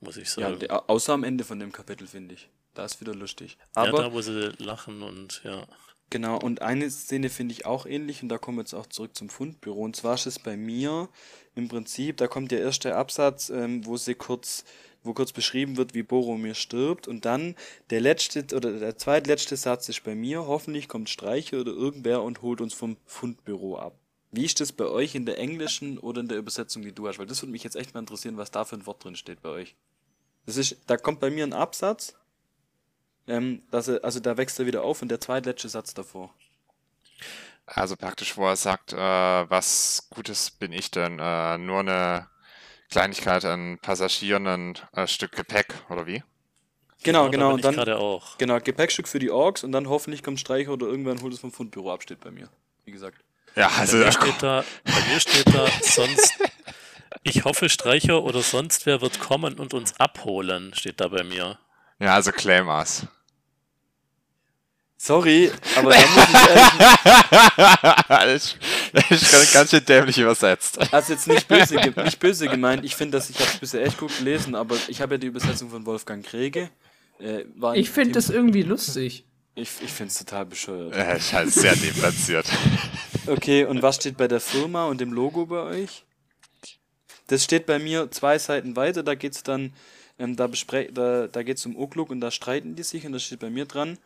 [SPEAKER 3] Muss ich sagen.
[SPEAKER 1] Ja, außer am Ende von dem Kapitel, finde ich. Da ist wieder lustig. Aber,
[SPEAKER 3] ja, da wo sie lachen und ja.
[SPEAKER 1] Genau, und eine Szene finde ich auch ähnlich und da kommen wir jetzt auch zurück zum Fundbüro. Und zwar ist es bei mir im Prinzip, da kommt der erste Absatz, ähm, wo sie kurz, wo kurz beschrieben wird, wie Boromir stirbt und dann der letzte oder der zweitletzte Satz ist bei mir, hoffentlich kommt Streicher oder irgendwer und holt uns vom Fundbüro ab. Wie ist das bei euch in der englischen oder in der Übersetzung, die du hast? Weil das würde mich jetzt echt mal interessieren, was da für ein Wort drin steht bei euch. Das ist, da kommt bei mir ein Absatz ähm, dass er, also da wächst er wieder auf und der zweitletzte Satz davor.
[SPEAKER 2] Also praktisch, wo er sagt, äh, was Gutes bin ich denn? Äh, nur eine Kleinigkeit, ein Passagieren, ein äh, Stück Gepäck, oder wie?
[SPEAKER 1] Genau, genau. Und dann,
[SPEAKER 3] auch.
[SPEAKER 1] Genau, Gepäckstück für die Orks und dann hoffentlich kommt Streicher oder irgendwann holt es vom Fundbüro ab, steht bei mir. Wie gesagt.
[SPEAKER 2] Ja, also.
[SPEAKER 3] Bei mir steht da, bei mir steht da sonst. Ich hoffe, Streicher oder sonst wer wird kommen und uns abholen, steht da bei mir.
[SPEAKER 2] Ja, also Claimers.
[SPEAKER 1] Sorry, aber da muss ich
[SPEAKER 2] ehrlich. das ist ganz schön dämlich übersetzt.
[SPEAKER 1] Also jetzt nicht böse, nicht böse gemeint. Ich finde, dass ich habe es bisher echt gut gelesen, aber ich habe ja die Übersetzung von Wolfgang Krege.
[SPEAKER 4] Äh, ich finde das irgendwie lustig.
[SPEAKER 1] Ich, ich finde es total bescheuert.
[SPEAKER 2] Ja, ist halt sehr deplatziert.
[SPEAKER 1] Okay, und was steht bei der Firma und dem Logo bei euch? Das steht bei mir zwei Seiten weiter, da geht's dann, ähm, da, da, da geht es um Okluk und da streiten die sich und da steht bei mir dran,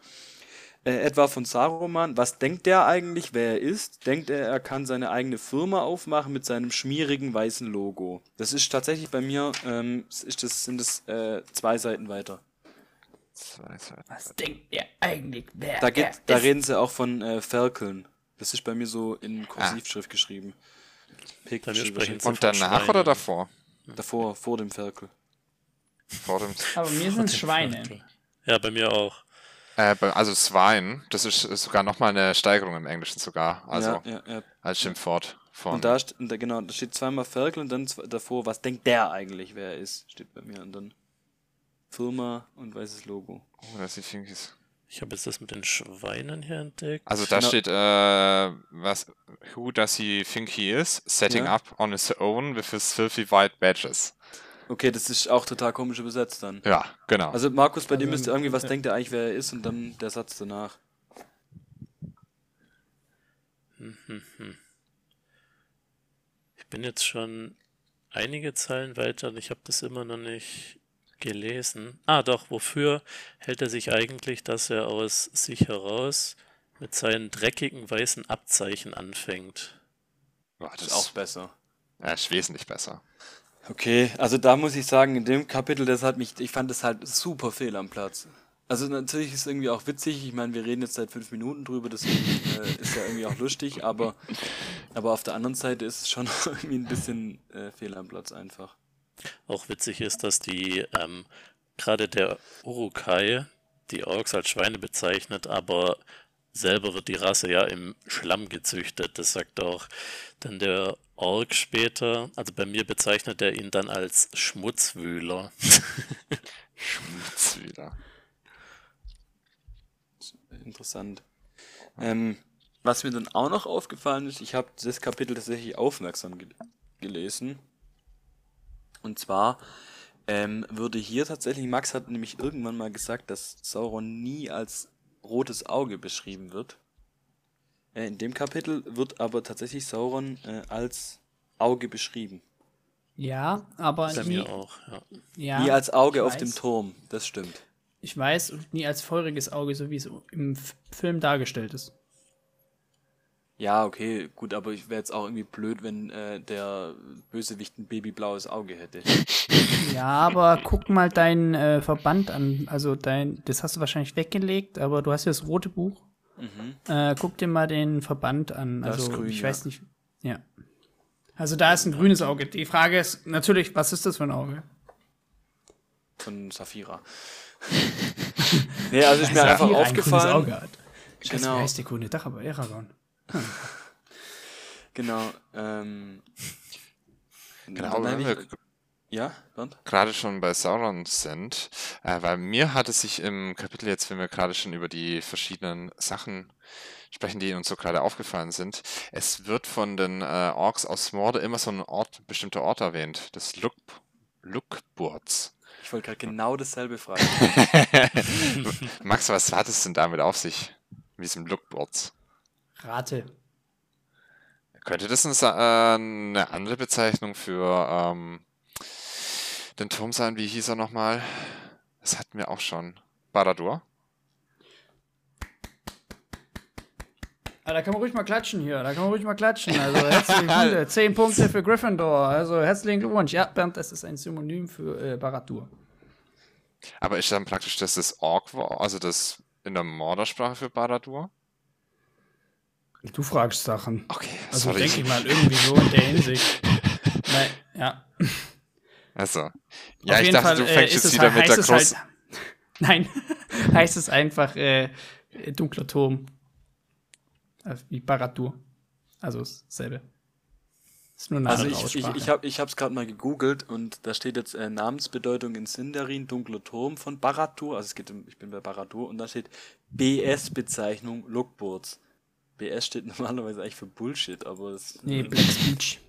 [SPEAKER 1] äh, etwa von Saruman. Was denkt der eigentlich, wer er ist? Denkt er, er kann seine eigene Firma aufmachen mit seinem schmierigen weißen Logo? Das ist tatsächlich bei mir, ähm, ist das, sind es äh, zwei Seiten weiter.
[SPEAKER 4] Zwei Seiten. Was denkt er eigentlich, wer
[SPEAKER 1] da, geht, da reden sie auch von äh, Ferkeln. Das ist bei mir so in Kursivschrift ah. geschrieben.
[SPEAKER 2] Und danach oder davor?
[SPEAKER 1] Davor, vor dem Ferkel.
[SPEAKER 2] Vor dem
[SPEAKER 4] Aber mir sind es Schweine.
[SPEAKER 3] Ja, bei mir auch.
[SPEAKER 2] Äh, also Swine, das ist, sogar nochmal eine Steigerung im Englischen sogar. Also ja, ja, ja. als Schimpfwort. Von
[SPEAKER 1] und da, genau, da steht zweimal Ferkel und dann davor, was denkt der eigentlich, wer er ist, steht bei mir. Und dann Firma und weißes Logo.
[SPEAKER 2] Oh, das ist Finkies.
[SPEAKER 3] Ich habe jetzt das mit den Schweinen hier entdeckt.
[SPEAKER 2] Also da genau. steht, äh, was, who does he think he is? Setting ja. up on his own with his filthy white badges.
[SPEAKER 1] Okay, das ist auch total komisch übersetzt dann.
[SPEAKER 2] Ja, genau.
[SPEAKER 1] Also Markus, bei also, dir müsste irgendwie, was ja. denkt er eigentlich, wer er ist und dann der Satz danach.
[SPEAKER 3] Ich bin jetzt schon einige Zeilen weiter und ich habe das immer noch nicht gelesen. Ah, doch, wofür hält er sich eigentlich, dass er aus sich heraus mit seinen dreckigen weißen Abzeichen anfängt?
[SPEAKER 1] Boah, das ist auch besser.
[SPEAKER 2] Ja, ist wesentlich besser.
[SPEAKER 1] Okay, also da muss ich sagen, in dem Kapitel, das hat mich, ich fand das halt super fehl am Platz. Also natürlich ist es irgendwie auch witzig, ich meine, wir reden jetzt seit fünf Minuten drüber, deswegen äh, ist ja irgendwie auch lustig, aber, aber auf der anderen Seite ist es schon irgendwie ein bisschen äh, fehl am Platz einfach.
[SPEAKER 3] Auch witzig ist, dass die, ähm, gerade der Urukai, die Orks als Schweine bezeichnet, aber selber wird die Rasse ja im Schlamm gezüchtet. Das sagt auch dann der Ork später. Also bei mir bezeichnet er ihn dann als Schmutzwühler.
[SPEAKER 2] Schmutzwühler.
[SPEAKER 1] Interessant. Ähm, was mir dann auch noch aufgefallen ist, ich habe das Kapitel tatsächlich aufmerksam ge gelesen. Und zwar ähm, würde hier tatsächlich, Max hat nämlich irgendwann mal gesagt, dass Sauron nie als rotes Auge beschrieben wird. Äh, in dem Kapitel wird aber tatsächlich Sauron äh, als Auge beschrieben.
[SPEAKER 4] Ja, aber
[SPEAKER 3] Bei
[SPEAKER 4] nie,
[SPEAKER 3] mir auch, ja.
[SPEAKER 1] ja nie als Auge auf dem Turm, das stimmt.
[SPEAKER 4] Ich weiß, und nie als feuriges Auge, so wie es im Film dargestellt ist.
[SPEAKER 1] Ja, okay, gut, aber ich wäre jetzt auch irgendwie blöd, wenn äh, der Bösewicht ein babyblaues Auge hätte.
[SPEAKER 4] Ja, aber guck mal deinen äh, Verband an. Also dein, das hast du wahrscheinlich weggelegt, aber du hast ja das rote Buch. Mhm. Äh, guck dir mal den Verband an. Das also grün, ich ja. weiß nicht. Ja. Also da ist ein grünes Auge. Die Frage ist natürlich, was ist das für ein Auge?
[SPEAKER 1] Von Saphira. nee, also ist mir einfach
[SPEAKER 4] Hier ein
[SPEAKER 1] aufgefallen.
[SPEAKER 4] Auge hat. Scheiße,
[SPEAKER 1] Genau.
[SPEAKER 4] wie heißt der grüne Dach, aber Aragorn.
[SPEAKER 1] Genau. Ähm,
[SPEAKER 2] Genau,
[SPEAKER 1] dann ja, Bernd?
[SPEAKER 2] gerade schon bei Sauron sind, äh, weil mir hat es sich im Kapitel jetzt, wenn wir gerade schon über die verschiedenen Sachen sprechen, die uns so gerade aufgefallen sind, es wird von den äh, Orks aus Morde immer so ein Ort, ein bestimmter Ort erwähnt, das Luk Lukburz.
[SPEAKER 1] Ich wollte gerade genau dasselbe fragen.
[SPEAKER 2] Max, was hat es denn damit auf sich, mit diesem Lukburz?
[SPEAKER 4] Rate.
[SPEAKER 2] Könnte das äh, eine andere Bezeichnung für ähm, den Turm sein? Wie hieß er nochmal? Das hatten wir auch schon. Baradur?
[SPEAKER 4] Ah, da kann man ruhig mal klatschen hier. Da kann man ruhig mal klatschen. Also herzlichen. Zehn Punkte für Gryffindor. Also herzlichen Glückwunsch. Ja, Bernd, das ist ein Synonym für äh, Baradur.
[SPEAKER 2] Aber ist dann praktisch das das Ork, also das in der Mordersprache für Baradur?
[SPEAKER 4] Du fragst Sachen.
[SPEAKER 2] Okay,
[SPEAKER 4] Also
[SPEAKER 2] sorry.
[SPEAKER 4] denke ich mal irgendwie so in der Hinsicht. Nein, ja.
[SPEAKER 2] Also, ja,
[SPEAKER 4] Auf
[SPEAKER 2] ich
[SPEAKER 4] jeden
[SPEAKER 2] dachte,
[SPEAKER 4] Fall,
[SPEAKER 2] du
[SPEAKER 4] äh,
[SPEAKER 2] fängst
[SPEAKER 4] ist
[SPEAKER 2] jetzt
[SPEAKER 4] es
[SPEAKER 2] wieder
[SPEAKER 4] halt-
[SPEAKER 2] mit der
[SPEAKER 4] es
[SPEAKER 2] großen.
[SPEAKER 4] Halt, nein, heißt es einfach äh, dunkler Turm. Also wie Baradur. Also dasselbe. Ist nur eine
[SPEAKER 1] Also ich, ich, ich habe ich hab's gerade mal gegoogelt und da steht jetzt äh, Namensbedeutung in Sindarin, dunkler Turm von Baradur. Also es geht um, ich bin bei Baradur und da steht BS-Bezeichnung Lookboards. BS steht normalerweise eigentlich für Bullshit, aber es.
[SPEAKER 4] nee, Black Speech.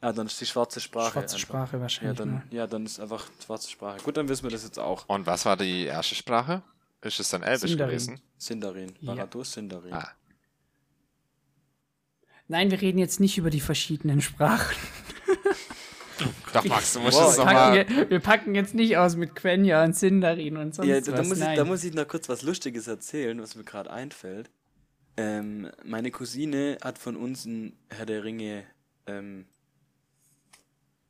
[SPEAKER 1] Ah, dann ist die schwarze Sprache.
[SPEAKER 4] Schwarze
[SPEAKER 1] einfach.
[SPEAKER 4] Sprache
[SPEAKER 1] Ja
[SPEAKER 4] wahrscheinlich.
[SPEAKER 1] dann,
[SPEAKER 4] ne?
[SPEAKER 1] ja, dann ist einfach schwarze Sprache. Gut, dann wissen wir das jetzt auch.
[SPEAKER 2] Und was war die erste Sprache? Ist es dann Elbisch
[SPEAKER 4] Sindarin.
[SPEAKER 2] gewesen?
[SPEAKER 1] Sindarin.
[SPEAKER 4] Ja.
[SPEAKER 1] Baradur Sindarin.
[SPEAKER 2] Ah.
[SPEAKER 4] Nein, wir reden jetzt nicht über die verschiedenen Sprachen.
[SPEAKER 2] Doch, Max, du musst
[SPEAKER 1] Wow,
[SPEAKER 2] es
[SPEAKER 4] Wir
[SPEAKER 2] nochmal.
[SPEAKER 4] packen, wir, wir packen jetzt nicht aus mit Quenya und Sindarin und sonst
[SPEAKER 1] Ja, da, da,
[SPEAKER 4] was.
[SPEAKER 1] muss ich, da muss ich noch kurz was Lustiges erzählen, was mir gerade einfällt. Ähm, meine Cousine hat von uns ein Herr der Ringe, ähm,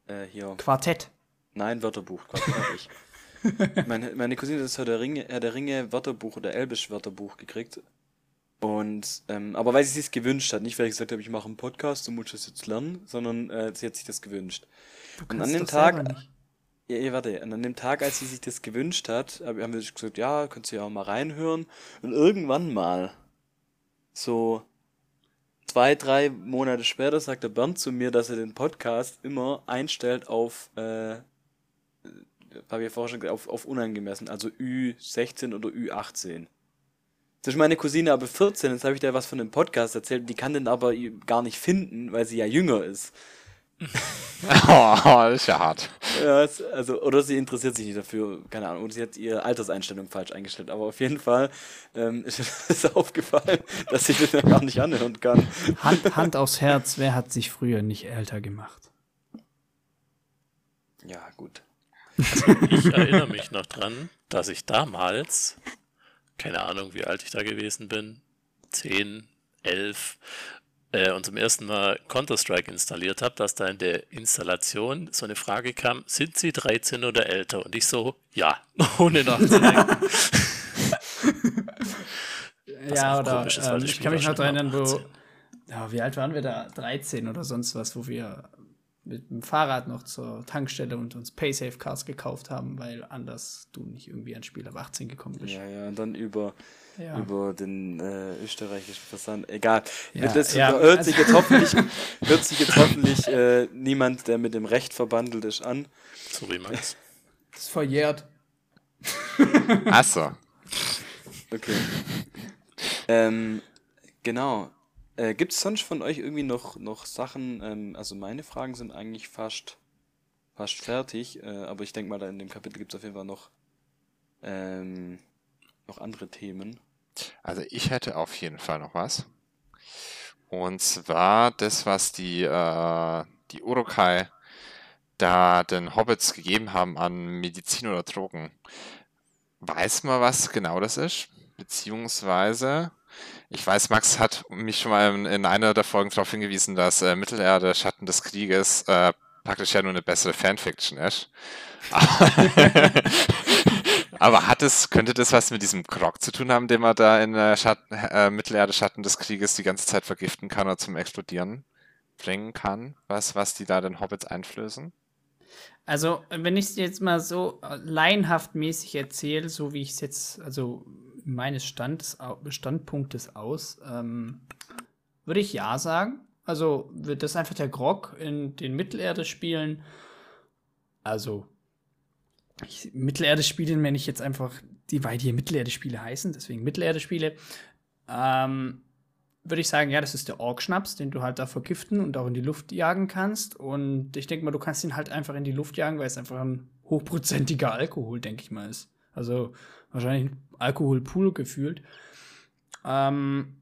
[SPEAKER 1] äh, hier,
[SPEAKER 4] Quartett.
[SPEAKER 1] nein, Wörterbuch, Quatsch, hab ich. meine, meine Cousine hat das Herr der Ringe, Herr der Ringe Wörterbuch oder Elbisch Wörterbuch gekriegt. Und, ähm, aber weil sie es gewünscht hat, nicht weil ich gesagt habe, ich mache einen Podcast, du musst das jetzt lernen, sondern äh, sie hat sich das gewünscht. Und an dem Tag, ja, ja, warte. Und an dem Tag, als sie sich das gewünscht hat, hab- haben wir gesagt, ja, könnt ihr ja auch mal reinhören. Und irgendwann mal, so zwei, drei Monate später, sagt der Bernd zu mir, dass er den Podcast immer einstellt auf, äh, habe ich ja vorher schon gesagt, auf, auf unangemessen, also Ü16 oder Ü18. Das ist meine Cousine aber 14, jetzt habe ich dir was von dem Podcast erzählt, die kann den aber gar nicht finden, weil sie ja jünger ist.
[SPEAKER 2] Oh, das ist ja hart.
[SPEAKER 1] Ja, es, also, oder sie interessiert sich nicht dafür, keine Ahnung, oder sie hat ihre Alterseinstellung falsch eingestellt, aber auf jeden Fall ähm, ist es aufgefallen, dass sie das ja gar nicht anhören kann.
[SPEAKER 4] Hand, Hand aufs Herz, wer hat sich früher nicht älter gemacht?
[SPEAKER 1] Ja, gut.
[SPEAKER 3] Ich erinnere mich noch dran, dass ich damals, keine Ahnung, wie alt ich da gewesen bin, 10, 11, äh, und zum ersten Mal Counter-Strike installiert habe, dass da in der Installation so eine Frage kam, sind Sie 13 oder älter? Und ich so, ja, ohne nachzudenken.
[SPEAKER 4] Ja, oder
[SPEAKER 3] ist,
[SPEAKER 4] ähm, ich kann mich noch daran erinnern, wo,
[SPEAKER 3] 18.
[SPEAKER 4] ja, wie alt waren wir da? 13 oder sonst was, wo wir mit dem Fahrrad noch zur Tankstelle und uns Paysafe Cars gekauft haben, weil anders du nicht irgendwie ans Spiel ab 18 gekommen bist.
[SPEAKER 1] Ja, ja, und dann über,
[SPEAKER 4] Ja.
[SPEAKER 1] über den äh, österreichischen Versand. Egal.
[SPEAKER 4] Ja,
[SPEAKER 1] das
[SPEAKER 4] ja,
[SPEAKER 1] hört
[SPEAKER 4] also-
[SPEAKER 1] sich jetzt hoffentlich, hört sich jetzt hoffentlich äh, niemand, der mit dem Recht verbandelt ist, an.
[SPEAKER 3] Sorry, Max.
[SPEAKER 4] Das ist verjährt.
[SPEAKER 2] Achso.
[SPEAKER 1] Okay. ähm, genau. Äh, Gibt es sonst von euch irgendwie noch, noch Sachen? Ähm, also meine Fragen sind eigentlich fast, fast fertig, äh, aber ich denke mal, da in dem Kapitel gibt es auf jeden Fall noch, ähm, noch andere Themen.
[SPEAKER 2] Also ich hätte auf jeden Fall noch was. Und zwar das, was die, äh, die Urukai da den Hobbits gegeben haben an Medizin oder Drogen. Weiß man, was genau das ist? Beziehungsweise, ich weiß, Max hat mich schon mal in, in einer der Folgen darauf hingewiesen, dass äh, Mittelerde, Schatten des Krieges äh, praktisch ja nur eine bessere Fanfiction ist. Aber hat es, könnte das was mit diesem Krog zu tun haben, den man da in äh, Schatten, äh, Mittelerde Schatten des Krieges die ganze Zeit vergiften kann oder zum Explodieren bringen kann? Was, was die da den Hobbits einflößen?
[SPEAKER 4] Also, wenn ich es jetzt mal so laienhaft mäßig erzähle, so wie ich es jetzt, also meines Stands, Standpunktes aus, ähm, würde ich ja sagen. Also, wird das einfach der Grog in den Mittelerde-Spielen. Also, ich, Mittelerde-Spiele wenn ich jetzt einfach, die, weil die Mittelerde-Spiele heißen, deswegen Mittelerde-Spiele. Ähm, würde ich sagen, ja, das ist der Ork-Schnaps, den du halt da vergiften und auch in die Luft jagen kannst. Und ich denke mal, du kannst ihn halt einfach in die Luft jagen, weil es einfach ein hochprozentiger Alkohol, denke ich mal, ist. Also wahrscheinlich ein Alkoholpool gefühlt. Ähm,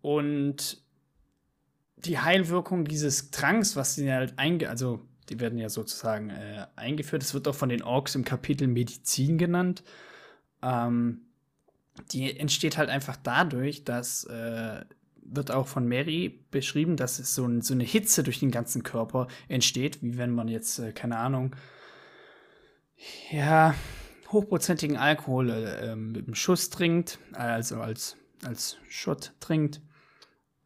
[SPEAKER 4] und die Heilwirkung dieses Tranks, was sie halt einge... Also, die werden ja sozusagen äh, eingeführt. Es wird auch von den Orks im Kapitel Medizin genannt. Ähm, die entsteht halt einfach dadurch, dass äh, wird auch von Mary beschrieben, dass es so, ein, so, eine Hitze durch den ganzen Körper entsteht, wie wenn man jetzt, äh, keine Ahnung, ja, hochprozentigen Alkohol äh, mit einem Schuss trinkt, also als, als Shot trinkt.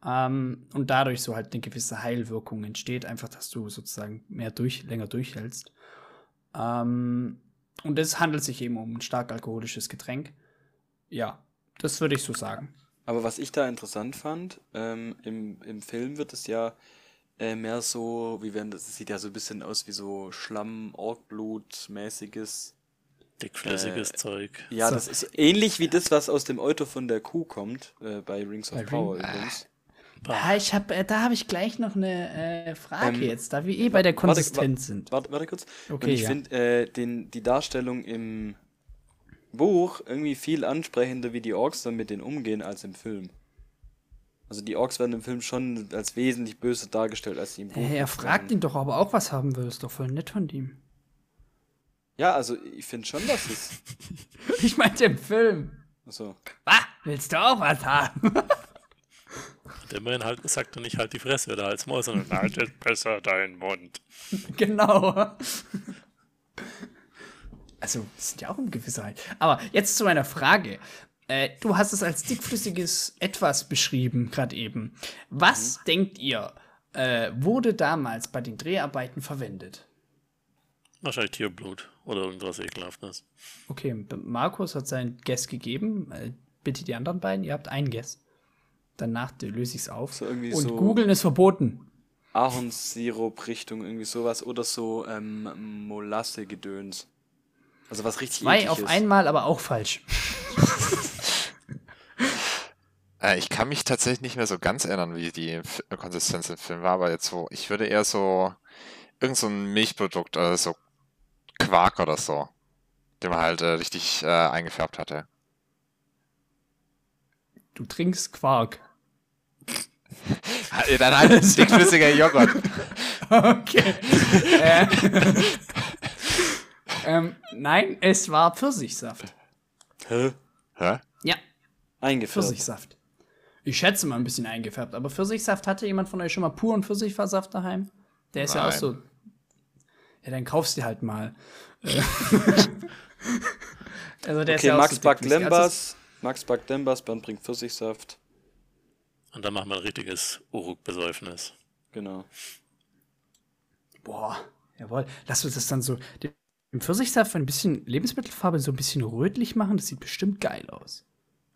[SPEAKER 4] Ähm, und dadurch so halt eine gewisse Heilwirkung entsteht, einfach, dass du sozusagen mehr durch, länger durchhältst. Ähm, und es handelt sich eben um ein stark alkoholisches Getränk. Ja, das würde ich so sagen.
[SPEAKER 1] Aber was ich da interessant fand, ähm, im, im Film wird es ja äh, mehr so, wie wenn das sieht ja so ein bisschen aus wie so Schlamm, Orkblut-mäßiges.
[SPEAKER 3] Dickflüssiges äh, Zeug.
[SPEAKER 1] Ja, so. das ist ähnlich wie das, was aus dem Euter von der Kuh kommt, äh, bei Rings of bei Power
[SPEAKER 4] Ring? übrigens. Ah, ich hab, äh, da habe ich gleich noch eine äh, Frage ähm, jetzt, da wir eh bei der Konsistenz warte, sind.
[SPEAKER 1] Warte, warte kurz. Okay, Und ich ja. finde äh, die Darstellung im Buch irgendwie viel ansprechender, wie die Orks dann mit denen umgehen, als im Film. Also die Orks werden im Film schon als wesentlich böser dargestellt, als die im Buch.
[SPEAKER 4] Hey, er fragt ihn doch, ob er auch was haben will. Ist doch voll nett von ihm.
[SPEAKER 1] Ja, also ich finde schon, dass es.
[SPEAKER 4] ich meinte im Film.
[SPEAKER 1] Achso.
[SPEAKER 4] Ah, willst du auch was haben?
[SPEAKER 3] Immerhin halt, sagt er nicht halt die Fresse oder als Maus, sondern halt besser deinen Mund.
[SPEAKER 4] Genau. Also, das sind ja auch um Gewissheit. Aber jetzt zu meiner Frage. Äh, du hast es als dickflüssiges Etwas beschrieben, gerade eben. Was mhm. denkt ihr, äh, wurde damals bei den Dreharbeiten verwendet?
[SPEAKER 3] Wahrscheinlich Tierblut oder irgendwas Ekelhaftes.
[SPEAKER 4] Okay, Markus hat sein Guess gegeben. Äh, bitte die anderen beiden, ihr habt ein Guess. Danach löse ich es auf.
[SPEAKER 1] So Und
[SPEAKER 4] so googeln ist verboten.
[SPEAKER 1] Ahornsirup-Richtung, irgendwie sowas. Oder so ähm, Molasse-Gedöns. Also was richtig
[SPEAKER 4] Zwei auf ist. einmal, aber auch falsch.
[SPEAKER 2] äh, ich kann mich tatsächlich nicht mehr so ganz erinnern, wie die F Konsistenz im Film war, aber jetzt so, ich würde eher so irgend so ein Milchprodukt, also so Quark oder so, den man halt äh, richtig äh, eingefärbt hatte.
[SPEAKER 4] Du trinkst Quark.
[SPEAKER 2] Dann halt ein dickflüssiger Joghurt.
[SPEAKER 4] okay. äh, ähm, nein, es war Pfirsichsaft.
[SPEAKER 1] Hä?
[SPEAKER 2] Hä?
[SPEAKER 4] Ja.
[SPEAKER 1] Eingefärbt.
[SPEAKER 4] Pfirsichsaft. Ich schätze mal ein bisschen eingefärbt, aber Pfirsichsaft hatte jemand von euch schon mal puren Pfirsichsaft daheim? Der ist Nein. ja auch so. Ja, dann kaufst du halt mal.
[SPEAKER 1] also der okay, ist ja Max so backt Lembas, Max backt Lembas, Bernd bringt Pfirsichsaft.
[SPEAKER 3] Und dann machen wir ein richtiges Uruk-Besäufnis.
[SPEAKER 1] Genau.
[SPEAKER 4] Boah, jawohl. Lass uns das dann so im Pfirsichsaft ein bisschen Lebensmittelfarbe so ein bisschen rötlich machen, das sieht bestimmt geil aus.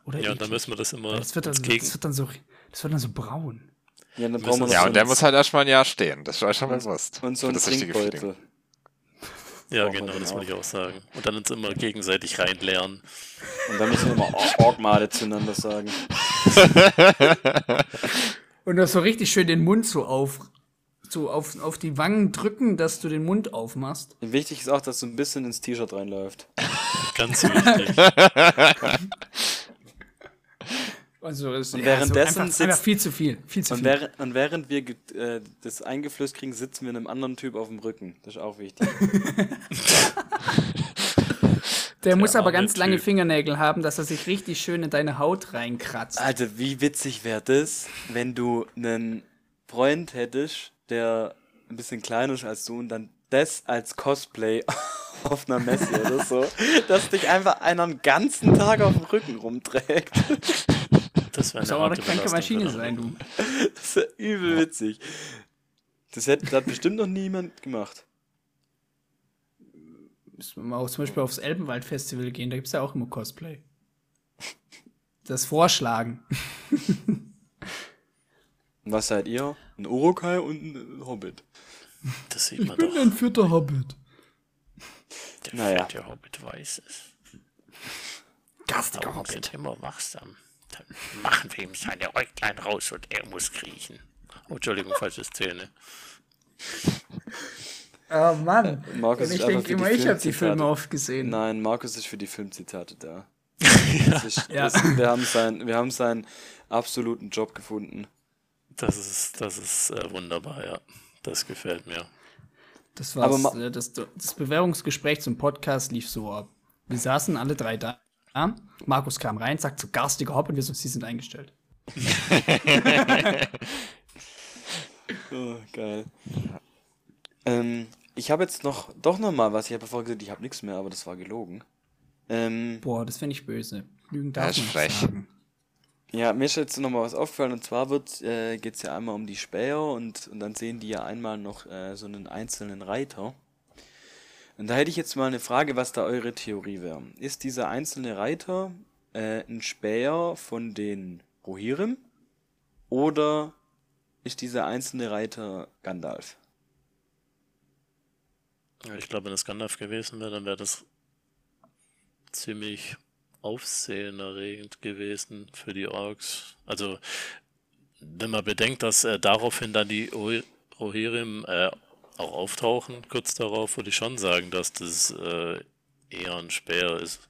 [SPEAKER 3] Oder ja, und dann müssen wir das immer.
[SPEAKER 4] Das wird, dann, gegen... das wird dann so, das wird dann so braun.
[SPEAKER 2] Ja, dann brauchen wir ja und der muss halt erstmal ein Jahr stehen. Das war schon mal bewusst.
[SPEAKER 1] Und so ein Trinkbeutel.
[SPEAKER 3] Ja, genau, das wollte ich auch sagen. Und dann uns immer gegenseitig reinleeren.
[SPEAKER 1] Und dann müssen wir immer Orgmade zueinander sagen.
[SPEAKER 4] und das so richtig schön den Mund so auf, so auf, auf die Wangen drücken, dass du den Mund aufmachst.
[SPEAKER 1] Wichtig ist auch, dass du ein bisschen ins T-Shirt reinläuft.
[SPEAKER 3] Ganz wichtig.
[SPEAKER 4] Also es,
[SPEAKER 1] und ja, währenddessen
[SPEAKER 4] so einfach, einfach, viel zu viel, viel zu
[SPEAKER 1] und
[SPEAKER 4] viel.
[SPEAKER 1] Während, und während wir äh, das eingeflößt kriegen, sitzen wir einem anderen Typ auf dem Rücken. Das ist auch wichtig.
[SPEAKER 4] Der, Der muss aber ganz typ. lange Fingernägel haben, dass er sich richtig schön in deine Haut reinkratzt.
[SPEAKER 1] Alter, wie witzig wäre das, wenn du einen Freund hättest, der ein bisschen kleiner ist als du und dann das als Cosplay auf einer Messe oder so, dass dich einfach einer einen ganzen Tag auf dem Rücken rumträgt.
[SPEAKER 4] Das wäre eine, auch eine kranke Maschine sein, du.
[SPEAKER 1] Das ist ja übel witzig. Das hat, das hat bestimmt noch niemand gemacht.
[SPEAKER 4] müssen wir mal auch zum Beispiel aufs Elbenwald-Festival gehen, da gibt es ja auch immer Cosplay. Das Vorschlagen.
[SPEAKER 1] Was seid ihr? Ein Urukai und ein Hobbit.
[SPEAKER 3] Das sieht man doch.
[SPEAKER 4] ein vierter Hobbit.
[SPEAKER 3] Der
[SPEAKER 1] Naja.
[SPEAKER 3] vierte Hobbit weiß es.
[SPEAKER 4] Garstiger
[SPEAKER 3] sind immer wachsam. Dann machen wir ihm seine Äuglein raus und er muss kriechen. Oh, Entschuldigung, falsche Szene.
[SPEAKER 4] Oh Mann.
[SPEAKER 1] Markus
[SPEAKER 4] ich denke immer, ich habe die. Filme oft gesehen.
[SPEAKER 1] Nein, Markus ist für die Filmzitate da. Das ist,
[SPEAKER 4] Ja.
[SPEAKER 1] das, wir, haben sein, wir haben seinen absoluten Job gefunden.
[SPEAKER 3] Das ist, das ist äh, wunderbar, ja. Das gefällt mir.
[SPEAKER 4] Das,
[SPEAKER 1] ma-
[SPEAKER 4] äh, das, das Bewerbungsgespräch zum Podcast lief so ab. Wir saßen alle drei da. Markus kam rein, sagt so garstiger Hopp und wir so, sie sind eingestellt.
[SPEAKER 1] Oh, geil. Ähm, ich habe jetzt noch, doch noch mal was. Ich habe vorher gesagt, ich habe nichts mehr, aber das war gelogen. Ähm,
[SPEAKER 4] Boah, das finde ich böse. Lügen darf
[SPEAKER 2] Ja, ist
[SPEAKER 4] man nicht
[SPEAKER 2] frech.
[SPEAKER 4] sagen.
[SPEAKER 1] ja, mir ist jetzt noch mal was aufgefallen und zwar wird, äh, geht es ja einmal um die Späher und, und dann sehen die ja einmal noch äh, so einen einzelnen Reiter. Und da hätte ich jetzt mal eine Frage, was da eure Theorie wäre. Ist dieser einzelne Reiter äh, ein Späher von den Rohirrim oder ist dieser einzelne Reiter Gandalf?
[SPEAKER 3] Ich glaube, wenn es Gandalf gewesen wäre, dann wäre das ziemlich aufsehenerregend gewesen für die Orks. Also, wenn man bedenkt, dass äh, daraufhin dann die Ro- Rohirrim äh, auch auftauchen, kurz darauf würde ich schon sagen, dass das äh, eher ein Speer ist.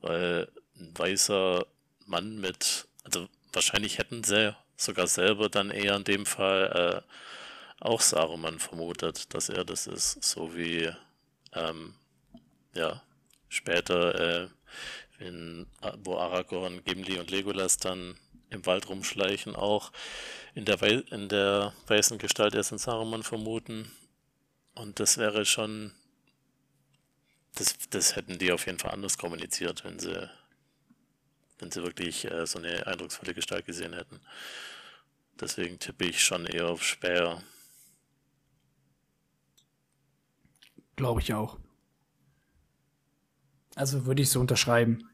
[SPEAKER 3] Weil ein weißer Mann mit, also wahrscheinlich hätten sie sogar selber dann eher in dem Fall äh, auch Saruman vermutet, dass er das ist, so wie ähm, ja später äh, in, wo Aragorn, Gimli und Legolas dann im Wald rumschleichen, auch in der, Wei in der weißen Gestalt erst in Saruman vermuten. Und das wäre schon, das, das hätten die auf jeden Fall anders kommuniziert, wenn sie, wenn sie wirklich äh, so eine eindrucksvolle Gestalt gesehen hätten. Deswegen tippe ich schon eher auf Speer.
[SPEAKER 4] Glaube ich auch. Also würde ich so unterschreiben.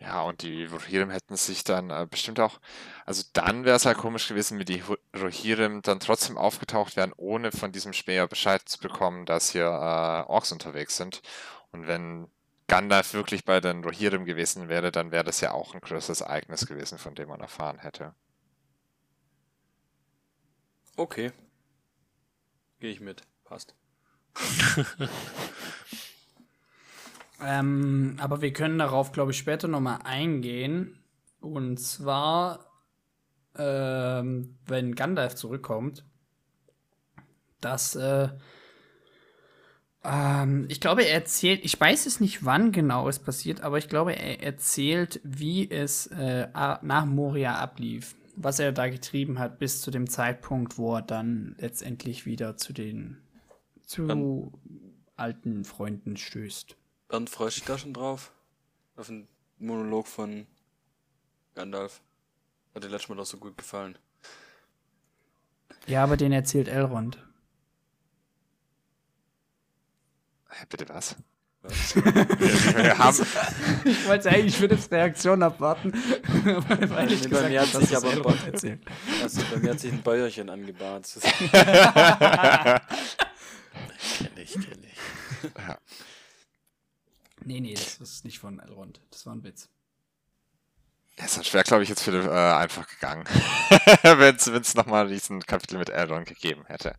[SPEAKER 2] Ja, und die Rohirrim hätten sich dann äh, bestimmt auch, also dann wäre es halt komisch gewesen, wenn die Ro- Rohirrim dann trotzdem aufgetaucht wären, ohne von diesem Speer Bescheid zu bekommen, dass hier äh, Orks unterwegs sind. Und wenn Gandalf wirklich bei den Rohirrim gewesen wäre, dann wäre das ja auch ein größeres Ereignis gewesen, von dem man erfahren hätte.
[SPEAKER 1] Okay. Gehe ich mit. Passt.
[SPEAKER 4] Ähm, aber wir können darauf, glaube ich, später nochmal eingehen. Und zwar, ähm, wenn Gandalf zurückkommt, dass, äh, ähm, ich glaube, er erzählt, ich weiß es nicht, wann genau es passiert, aber ich glaube, er erzählt, wie es äh, nach Moria ablief. Was er da getrieben hat, bis zu dem Zeitpunkt, wo er dann letztendlich wieder zu den zu alten Freunden stößt.
[SPEAKER 1] Bernd, freust du dich da schon drauf? Auf den Monolog von Gandalf. Hat dir letztes Mal doch so gut gefallen.
[SPEAKER 4] Ja, aber den erzählt Elrond.
[SPEAKER 2] Hä, Bitte was?
[SPEAKER 1] Was?
[SPEAKER 2] Wir haben,
[SPEAKER 4] Ich wollte eigentlich für das Reaktion abwarten, weil
[SPEAKER 1] Nee, bei mir hat sich aber
[SPEAKER 4] es Elrond erzählt.
[SPEAKER 1] Also bei mir hat sich ein Bäuerchen angebahnt.
[SPEAKER 3] Kenne ich, kenne ich.
[SPEAKER 4] Nee, nee, das ist nicht von Elrond. Das war ein Witz.
[SPEAKER 2] Ja, sonst wäre, glaube ich, jetzt Philipp äh, einfach gegangen, wenn es nochmal diesen Kapitel mit Elrond gegeben hätte.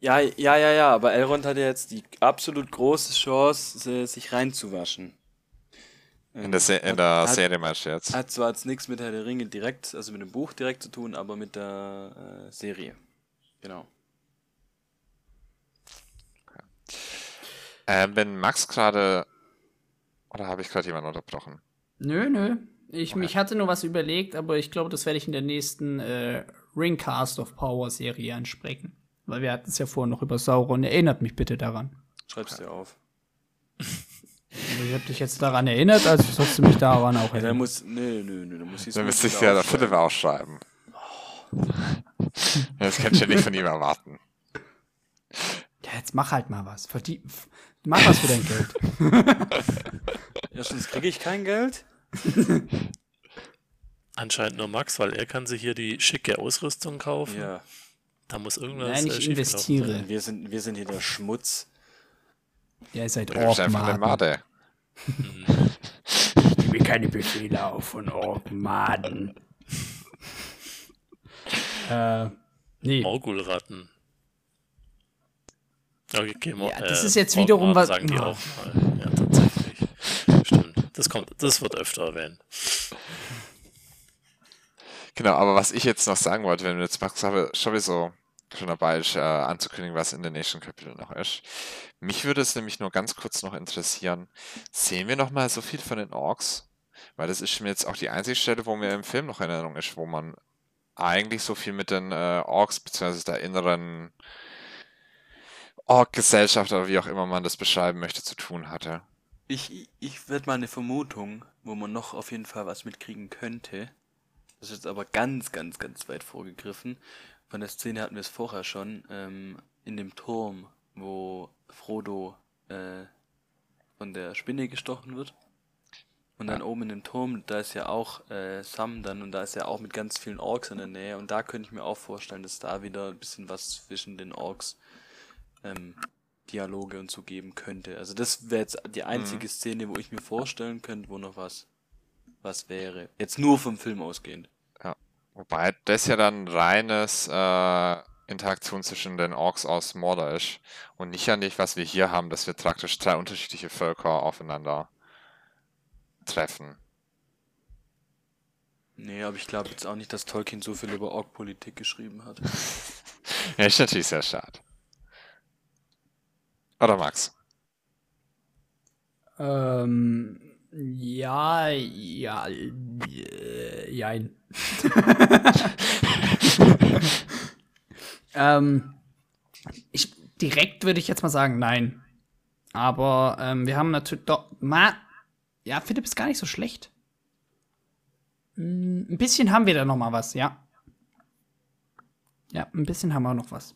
[SPEAKER 1] Ja, ja, ja, ja, aber Elrond hat ja jetzt die absolut große Chance, sich reinzuwaschen.
[SPEAKER 2] In der, Se in der
[SPEAKER 1] hat-
[SPEAKER 2] Serie meinst du jetzt?
[SPEAKER 1] Hat zwar jetzt nichts mit Herr der Ringe direkt, also mit dem Buch direkt zu tun, aber mit der äh, Serie. Genau.
[SPEAKER 2] Ähm, wenn Max gerade. Oder habe ich gerade jemanden unterbrochen?
[SPEAKER 4] Nö, nö. Ich,
[SPEAKER 2] Okay.
[SPEAKER 4] ich hatte nur was überlegt, aber ich glaube, das werde ich in der nächsten äh, Ringcast of Power Serie ansprechen. Weil wir hatten es ja vorhin noch über Sauron. Erinnert mich bitte daran.
[SPEAKER 1] Schreib's dir auf.
[SPEAKER 4] Also ich habe dich jetzt daran erinnert, also sollst du mich daran auch
[SPEAKER 1] Ja,
[SPEAKER 4] erinnern.
[SPEAKER 1] muss. Nö, nö, nö, dann muss ich
[SPEAKER 2] Dann müsste ich ja der Philipp ausschreiben. Das kannst du ja nicht von ihm erwarten.
[SPEAKER 4] Ja, jetzt mach halt mal was. Verdien, mach was für dein Geld.
[SPEAKER 1] Erstens kriege ich kein Geld.
[SPEAKER 3] Anscheinend nur Max, weil er kann sich hier die schicke Ausrüstung kaufen.
[SPEAKER 1] Ja.
[SPEAKER 3] Da muss irgendwas.
[SPEAKER 4] Nein,
[SPEAKER 3] äh,
[SPEAKER 4] ich investiere.
[SPEAKER 3] sein.
[SPEAKER 1] Wir sind, wir sind hier der Schmutz.
[SPEAKER 4] Ja, ihr seid
[SPEAKER 2] Du bist einfach eine
[SPEAKER 4] Orkmaden.
[SPEAKER 2] Made.
[SPEAKER 4] Ich gebe keine Befehle auf von Orkmaden. äh, nee.
[SPEAKER 3] Morgulratten. Okay,
[SPEAKER 4] Ja, das
[SPEAKER 3] äh,
[SPEAKER 4] ist jetzt wiederum was-
[SPEAKER 3] Sagen die auch mal. Ja, tatsächlich. Stimmt. Das kommt, das wird öfter erwähnt.
[SPEAKER 2] Genau, aber was ich jetzt noch sagen wollte, wenn wir jetzt Max habe, sowieso schon dabei ist, äh, anzukündigen, was in den nächsten Kapiteln noch ist. Mich würde es nämlich nur ganz kurz noch interessieren, sehen wir noch mal so viel von den Orks? Weil das ist mir jetzt auch die einzige Stelle, wo mir im Film noch in Erinnerung ist, wo man eigentlich so viel mit den äh, Orks beziehungsweise der inneren Ork-Gesellschaft oder wie auch immer man das beschreiben möchte, zu tun hatte.
[SPEAKER 1] Ich, ich werde mal eine Vermutung, wo man noch auf jeden Fall was mitkriegen könnte. Das ist jetzt aber ganz, ganz, ganz weit vorgegriffen. Von der Szene hatten wir es vorher schon. Ähm, in dem Turm, wo Frodo äh, von der Spinne gestochen wird. Und dann
[SPEAKER 2] Ja.
[SPEAKER 1] oben in dem Turm, da ist ja auch äh, Sam dann und da ist ja auch mit ganz vielen Orks in der Nähe. Und da könnte ich mir auch vorstellen, dass da wieder ein bisschen was zwischen den Orks ähm, Dialoge und so geben könnte. Also das wäre jetzt die einzige Szene, wo ich mir vorstellen könnte, wo noch was was wäre. Jetzt nur vom Film ausgehend.
[SPEAKER 2] Wobei das ja dann reines äh, Interaktion zwischen den Orks aus Mordor ist und nicht ja nicht, was wir hier haben, dass wir praktisch drei unterschiedliche Völker aufeinander treffen.
[SPEAKER 1] Nee, aber ich glaube jetzt auch nicht, dass Tolkien so viel über Ork-Politik geschrieben hat.
[SPEAKER 2] Ja, ist natürlich sehr schade. Oder Max?
[SPEAKER 4] Ähm, ja, ja, äh, jein. ähm, ich, direkt würde ich jetzt mal sagen, nein. Aber ähm, wir haben natürlich doch, ma, ja, Philipp ist gar nicht so schlecht. Mm, Ein bisschen haben wir da noch mal was, ja. Ja, ein bisschen haben wir noch was.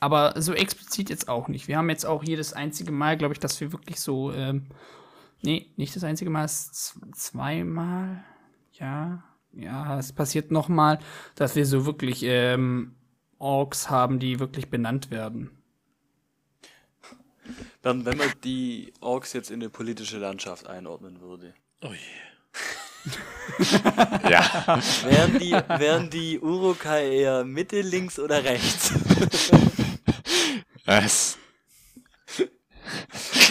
[SPEAKER 4] Aber so explizit jetzt auch nicht. Wir haben jetzt auch jedes einzige Mal, glaube ich, dass wir wirklich so, ähm, nee, nicht das einzige Mal, es zweimal, ja, ja, es passiert noch mal, dass wir so wirklich ähm, Orks haben, die wirklich benannt werden.
[SPEAKER 1] Dann, wenn man die Orks jetzt in eine politische Landschaft einordnen würde.
[SPEAKER 3] Oh je.
[SPEAKER 2] Ja.
[SPEAKER 1] Wären die, wären die Urukai eher Mitte, links oder rechts?
[SPEAKER 2] es,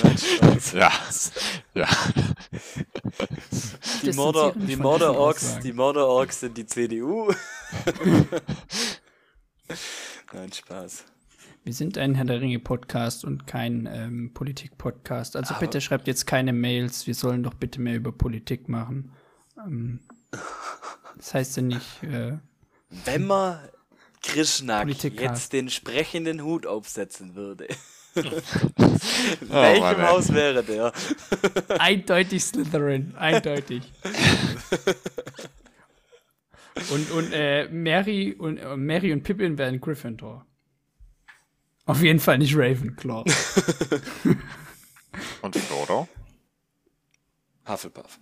[SPEAKER 1] Nein, Spaß.
[SPEAKER 2] ja. Ja.
[SPEAKER 1] Die
[SPEAKER 4] mich
[SPEAKER 1] die
[SPEAKER 4] diesen
[SPEAKER 1] Orks, die Mordor Orks sind die CDU. Nein, Spaß.
[SPEAKER 4] Wir sind ein Herr der Ringe Podcast und kein ähm, Politik Podcast. Also
[SPEAKER 1] Aber-
[SPEAKER 4] bitte schreibt jetzt keine Mails. Wir sollen doch bitte mehr über Politik machen. Ähm, das heißt ja nicht. Äh,
[SPEAKER 1] Wenn man Krishna jetzt den sprechenden Hut aufsetzen würde.
[SPEAKER 2] Oh,
[SPEAKER 1] Welchem
[SPEAKER 2] Mann.
[SPEAKER 1] Haus wäre der?
[SPEAKER 4] eindeutig Slytherin, eindeutig. und und äh, Mary und äh, Mary und Pippin werden Gryffindor. Auf jeden Fall nicht Ravenclaw.
[SPEAKER 2] Und Frodo?
[SPEAKER 1] Hufflepuff.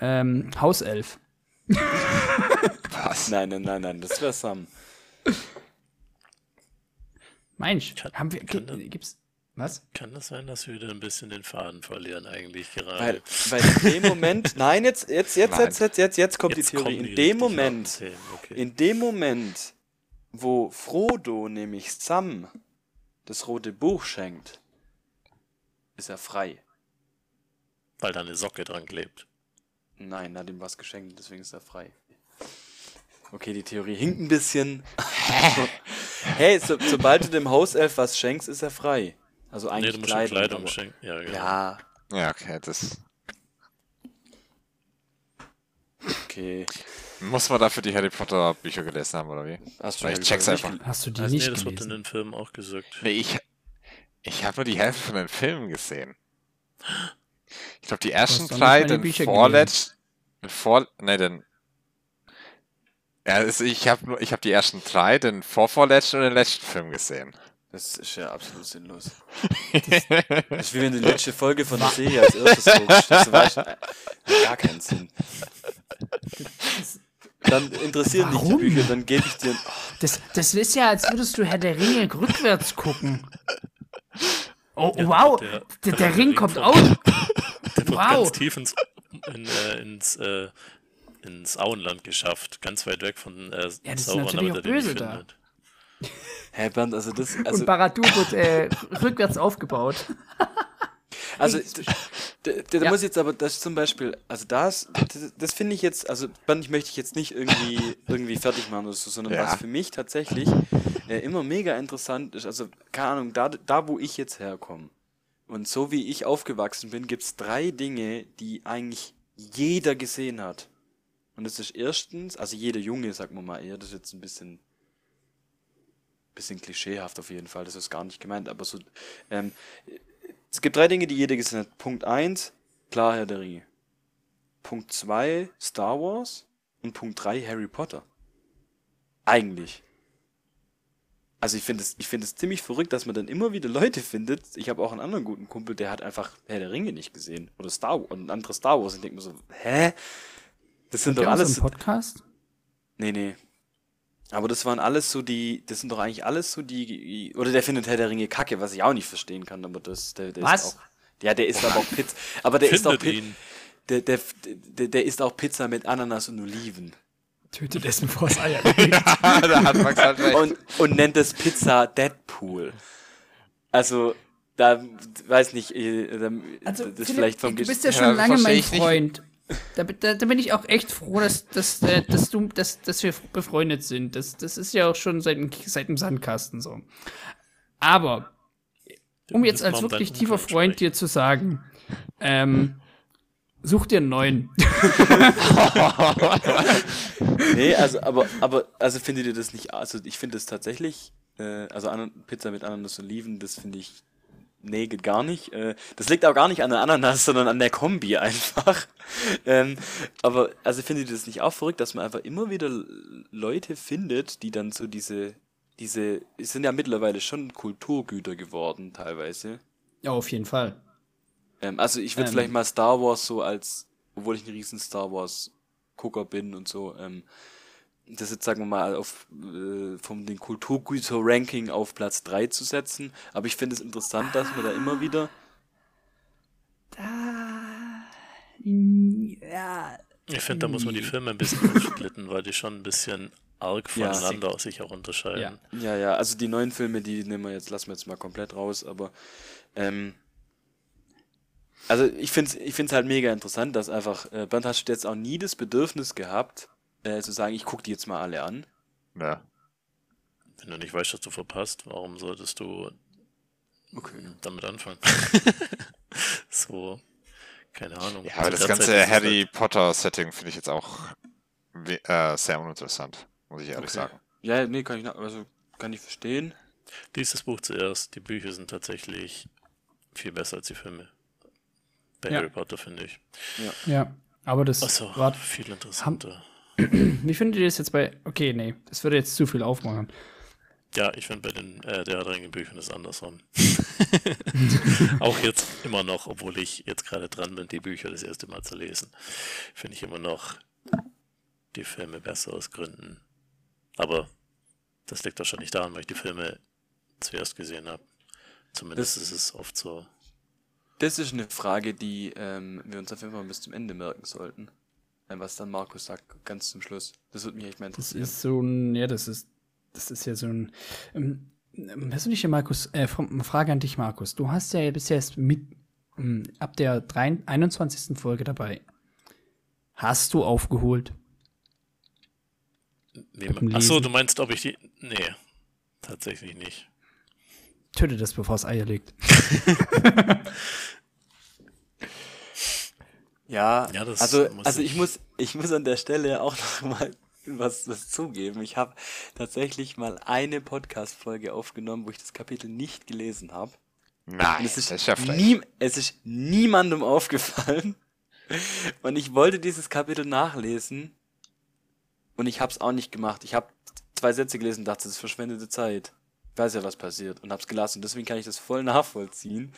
[SPEAKER 4] ähm, Hauself.
[SPEAKER 2] Was?
[SPEAKER 1] Nein, nein, nein, nein, das wäre Sam.
[SPEAKER 4] Mensch,
[SPEAKER 3] Kann-
[SPEAKER 4] haben wir
[SPEAKER 3] kann
[SPEAKER 4] gibt's was?
[SPEAKER 3] Kann das sein, dass wir wieder ein bisschen den Faden verlieren, eigentlich gerade?
[SPEAKER 1] Weil, weil in dem Moment, nein, jetzt, jetzt, jetzt,
[SPEAKER 2] Nein.
[SPEAKER 1] jetzt, jetzt, jetzt, jetzt kommt
[SPEAKER 3] Jetzt
[SPEAKER 1] die Theorie.
[SPEAKER 3] kommen
[SPEAKER 1] In
[SPEAKER 3] die
[SPEAKER 1] dem Moment,
[SPEAKER 3] okay.
[SPEAKER 1] in dem Moment, wo Frodo nämlich Sam das rote Buch schenkt, ist er frei.
[SPEAKER 3] Weil da eine Socke dran klebt.
[SPEAKER 1] Nein, er hat ihm was geschenkt, deswegen ist er frei. Okay, die Theorie hinkt ein bisschen. hey, so, sobald du dem Hauself was schenkst, ist er frei. Also
[SPEAKER 3] Nee,
[SPEAKER 1] eigentlich
[SPEAKER 3] du musst
[SPEAKER 1] Kleidung.
[SPEAKER 3] Kleidung, schenken. Ja, genau.
[SPEAKER 1] Ja,
[SPEAKER 2] Ja, okay, das.
[SPEAKER 1] okay.
[SPEAKER 2] Muss man dafür die Harry Potter Bücher gelesen haben, oder wie?
[SPEAKER 1] Hast
[SPEAKER 2] Weil
[SPEAKER 1] ja
[SPEAKER 2] ich check's
[SPEAKER 1] nicht
[SPEAKER 2] einfach.
[SPEAKER 4] Hast du die
[SPEAKER 3] Also, nee,
[SPEAKER 4] nicht
[SPEAKER 3] das wird in
[SPEAKER 4] gelesen?
[SPEAKER 3] den Filmen auch gesagt.
[SPEAKER 2] Nee, ich, ich habe nur die Hälfte von den Filmen gesehen. Ich glaube, die ersten drei, den vorletzten, vor, ne, den, ja, also ich habe nur, ich habe die ersten drei, den vorvorletzten und den letzten Film gesehen.
[SPEAKER 1] Das ist ja absolut sinnlos. Das, das ist wie wenn du die letzte Folge von der Serie als erstes guckst. Das weiß gar keinen Sinn. Dann interessieren dich die Bücher, dann gebe ich dir. Oh.
[SPEAKER 4] Das, das ist ja, als würdest du Herr der Ringe rückwärts gucken. Oh, ja, wow, der, der, der, Ring kommt aus.
[SPEAKER 3] Der wow. ganz tief ins, in, äh, ins, äh, ins Auenland geschafft. Ganz weit weg von äh,
[SPEAKER 4] ja, das Sauron, ist natürlich auch böse da. Findet.
[SPEAKER 1] Hä, Bernd, also das. Also
[SPEAKER 4] Und Baradu wird äh, rückwärts aufgebaut.
[SPEAKER 1] Also, da, da ja. muss jetzt aber, das zum Beispiel, also das, das, das finde ich jetzt, also Bernd, ich möchte ich jetzt nicht irgendwie, irgendwie fertig machen oder so, sondern ja. was für mich tatsächlich äh, immer mega interessant ist, also, keine Ahnung, da, da wo ich jetzt herkomme und so wie ich aufgewachsen bin, gibt es drei Dinge, die eigentlich jeder gesehen hat. Und das ist erstens, also jeder Junge, sagen wir mal eher, das ist jetzt ein bisschen bisschen klischeehaft auf jeden Fall, das ist gar nicht gemeint, aber so, ähm, es gibt drei Dinge, die jeder gesehen hat. Punkt 1, klar Herr der Ringe. Punkt 2, Star Wars. Und Punkt 3, Harry Potter. Eigentlich. Also ich finde es ich finde es ziemlich verrückt, dass man dann immer wieder Leute findet. Ich habe auch einen anderen guten Kumpel, der hat einfach Herr der Ringe nicht gesehen oder Star Wars, ein anderes Star Wars. Ich denke mir so, hä? Das sind Hat doch alles.
[SPEAKER 4] Podcast?
[SPEAKER 1] Nee, nee. Aber das waren alles so die, das sind doch eigentlich alles so die, oder der findet Herr der Ringe kacke, was ich auch nicht verstehen kann, aber das, der, der
[SPEAKER 4] was?
[SPEAKER 1] ist auch, ja, der ist aber auch Pizza, aber der ist auch Pizza, der, der, der, der ist auch Pizza mit Ananas und Oliven.
[SPEAKER 4] Tötet es, bevor es Eier
[SPEAKER 1] da hat Max halt recht. Und, und nennt es Pizza Deadpool. Also, da, weiß nicht, äh,
[SPEAKER 4] also, das Philipp, vielleicht vom Du bist ja schon ja, lange mein Freund. Da, da, da, bin ich auch echt froh, dass, dass, äh, dass, du, dass, dass wir befreundet sind. Das, das ist ja auch schon seit, seit dem Sandkasten so. Aber, um jetzt als wirklich tiefer Freund dir zu sagen, ähm, such dir einen neuen.
[SPEAKER 1] nee, also, aber, aber, also findet ihr das nicht, also ich finde es tatsächlich, äh, also Pizza mit Ananas und Oliven, das finde ich nee, geht gar nicht. Äh, das liegt auch gar nicht an der Ananas, sondern an der Kombi einfach. ähm, aber also findet ihr das nicht auch verrückt, dass man einfach immer wieder Leute findet, die dann so diese, diese, es sind ja mittlerweile schon Kulturgüter geworden teilweise.
[SPEAKER 4] Ja, auf jeden Fall.
[SPEAKER 1] Ähm, also ich würde ähm, vielleicht mal Star Wars so als, obwohl ich ein riesen Star Wars Gucker bin und so, ähm, das jetzt sagen wir mal auf äh, vom den Kulturgüter-Ranking auf Platz 3 zu setzen. Aber ich finde es interessant, dass man da immer wieder.
[SPEAKER 4] Da. Ja.
[SPEAKER 3] Ich finde, da muss man die Filme ein bisschen aufsplitten, weil die schon ein bisschen arg voneinander ja. sich auch unterscheiden.
[SPEAKER 1] Ja. ja, ja, also die neuen Filme, die nehmen wir jetzt, lassen wir jetzt mal komplett raus, aber ähm, also ich finde es ich find's halt mega interessant, dass einfach, äh, Bernd hast du jetzt auch nie das Bedürfnis gehabt, äh, zu sagen, ich gucke die jetzt mal alle an.
[SPEAKER 2] Ja.
[SPEAKER 3] Wenn du nicht weißt, was du verpasst, warum solltest du
[SPEAKER 1] okay.
[SPEAKER 3] damit anfangen? so, keine Ahnung.
[SPEAKER 2] Ja, aber das ganze Harry halt Potter-Setting finde ich jetzt auch äh, sehr uninteressant, muss ich ehrlich okay. sagen.
[SPEAKER 1] Ja, nee, kann ich, also, kann ich verstehen.
[SPEAKER 3] Dieses Buch zuerst, die Bücher sind tatsächlich viel besser als die Filme. Bei
[SPEAKER 4] ja.
[SPEAKER 3] Harry Potter, finde ich.
[SPEAKER 4] Ja. ja, aber das
[SPEAKER 3] so, war viel interessanter.
[SPEAKER 4] Wie findet ihr das jetzt bei. Okay, nee, das würde jetzt zu viel aufmachen.
[SPEAKER 3] Ja, ich finde bei den äh, der Ringe Büchern ist andersrum. Auch jetzt immer noch, obwohl ich jetzt gerade dran bin, die Bücher das erste Mal zu lesen, finde ich immer noch die Filme besser aus Gründen. Aber das liegt wahrscheinlich daran, weil ich die Filme zuerst gesehen habe. Zumindest das, ist es oft so.
[SPEAKER 1] Das ist eine Frage, die ähm, wir uns auf jeden Fall bis zum Ende merken sollten was dann Markus sagt, ganz zum Schluss. Das würde mich echt mal interessieren.
[SPEAKER 4] Das ist so ein, ja, das ist, das ist ja so ein, ähm, persönliche Markus, äh, eine Frage an dich, Markus. Du hast ja bisher mit, ähm, ab der 3, 21. Folge dabei. Hast du aufgeholt?
[SPEAKER 3] Nee, achso, du meinst, ob ich die. Nee, tatsächlich nicht.
[SPEAKER 4] Töte das, bevor es Eier legt.
[SPEAKER 1] Ja, ja also, also ich, muss, ich muss an der Stelle auch noch mal was, was zugeben. Ich habe tatsächlich mal eine Podcast-Folge aufgenommen, wo ich das Kapitel nicht gelesen habe.
[SPEAKER 2] Nein,
[SPEAKER 1] es ist, das ist ja nie, es ist niemandem aufgefallen. Und ich wollte dieses Kapitel nachlesen und ich habe es auch nicht gemacht. Ich habe zwei Sätze gelesen und dachte, das ist verschwendete Zeit. Ich weiß ja, was passiert und hab's gelassen. Deswegen kann ich das voll nachvollziehen.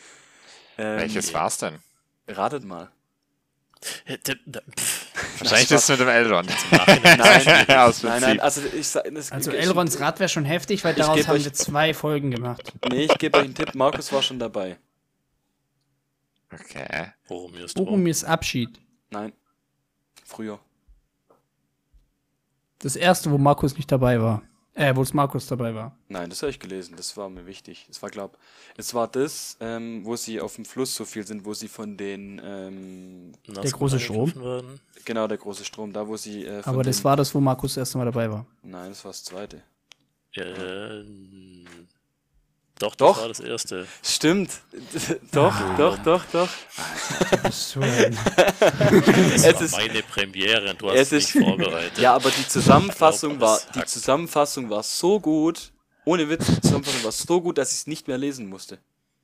[SPEAKER 2] Ähm, Welches war's denn?
[SPEAKER 1] Ratet mal.
[SPEAKER 2] Wahrscheinlich das mit dem Elrond.
[SPEAKER 1] nein, nein, nein, also ich
[SPEAKER 4] Also Elrons Rad wäre schon heftig, weil daraus haben wir zwei Folgen gemacht.
[SPEAKER 1] Nee, ich gebe euch einen Tipp, Markus war schon dabei.
[SPEAKER 2] Okay.
[SPEAKER 3] Boromirs,
[SPEAKER 4] Boromirs Abschied.
[SPEAKER 1] Nein. Früher.
[SPEAKER 4] Das erste, wo Markus nicht dabei war. Äh, wo es Markus dabei war.
[SPEAKER 1] Nein, das habe ich gelesen. Das war mir wichtig. Es war, glaub, es war das, ähm, wo sie auf dem Fluss so viel sind, wo sie von den ähm,
[SPEAKER 4] der große Strom.
[SPEAKER 1] Genau, der große Strom, da wo sie.
[SPEAKER 4] Äh, Aber das war das, wo Markus das erste Mal dabei war.
[SPEAKER 1] Nein, das war das zweite.
[SPEAKER 3] Äh, doch, das doch. war das erste.
[SPEAKER 1] Stimmt. doch, ah. doch, doch, doch.
[SPEAKER 3] war ist, meine Premiere und du hast es ist, mich vorbereitet.
[SPEAKER 1] Ja, aber die Zusammenfassung glaub, war, die Zusammenfassung war so gut, ohne Witz, die Zusammenfassung war so gut, dass ich es nicht mehr lesen musste.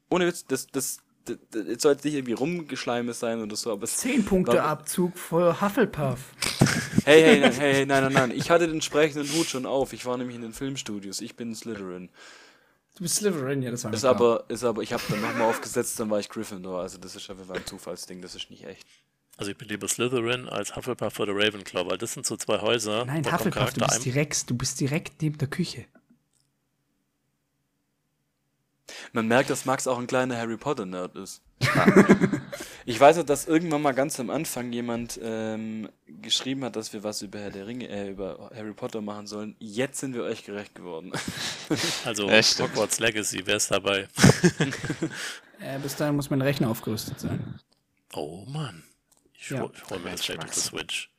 [SPEAKER 1] Ohne Witz, das, das, das, das soll jetzt nicht irgendwie rumgeschleimes sein oder so, aber
[SPEAKER 4] Zehn Punkte Abzug für Hufflepuff.
[SPEAKER 1] Hey, hey, hey, hey, nein, nein, nein. Ich hatte den entsprechenden Hut schon auf. Ich war nämlich in den Filmstudios. Ich bin Slytherin.
[SPEAKER 4] Du bist Slytherin, ja, das war
[SPEAKER 1] ist klar. aber, ist aber, ich habe dann nochmal aufgesetzt, dann war ich Gryffindor. Also das ist einfach ein Zufallsding, das ist nicht echt.
[SPEAKER 3] Also ich bin lieber Slytherin als Hufflepuff oder Ravenclaw, weil das sind so zwei Häuser.
[SPEAKER 4] Nein, Hufflepuff, du bist direkt, du bist direkt neben der Küche.
[SPEAKER 1] Man merkt, dass Max auch ein kleiner Harry Potter-Nerd ist. ich weiß noch, dass irgendwann mal ganz am Anfang jemand ähm, geschrieben hat, dass wir was über Herr der Ringe, äh, über Harry Potter machen sollen. Jetzt sind wir euch gerecht geworden.
[SPEAKER 3] also Echt? Hogwarts Legacy, wer ist dabei?
[SPEAKER 4] äh, bis dahin muss mein Rechner aufgerüstet sein.
[SPEAKER 3] Oh Mann. Ich ja. hole mir jetzt gleich auf der Switch.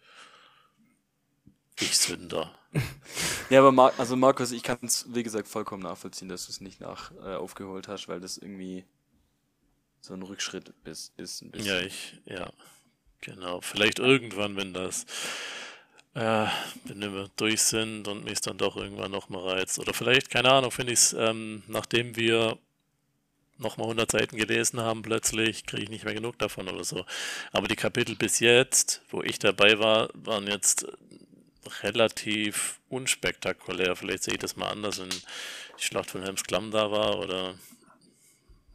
[SPEAKER 3] Ich Sünder.
[SPEAKER 1] ja, aber Mar also Markus, ich kann es, wie gesagt, vollkommen nachvollziehen, dass du es nicht nach äh, aufgeholt hast, weil das irgendwie so ein Rückschritt ist, ist ein
[SPEAKER 3] bisschen. Ja, ich, ja, genau. Vielleicht irgendwann, wenn das, äh, wenn wir durch sind und mich dann doch irgendwann nochmal reizt. Oder vielleicht, keine Ahnung, finde ich es, ähm, nachdem wir nochmal 100 Seiten gelesen haben, plötzlich kriege ich nicht mehr genug davon oder so. Aber die Kapitel bis jetzt, wo ich dabei war, waren jetzt relativ unspektakulär. Vielleicht sehe ich das mal anders, wenn die Schlacht von Helms Klamm da war oder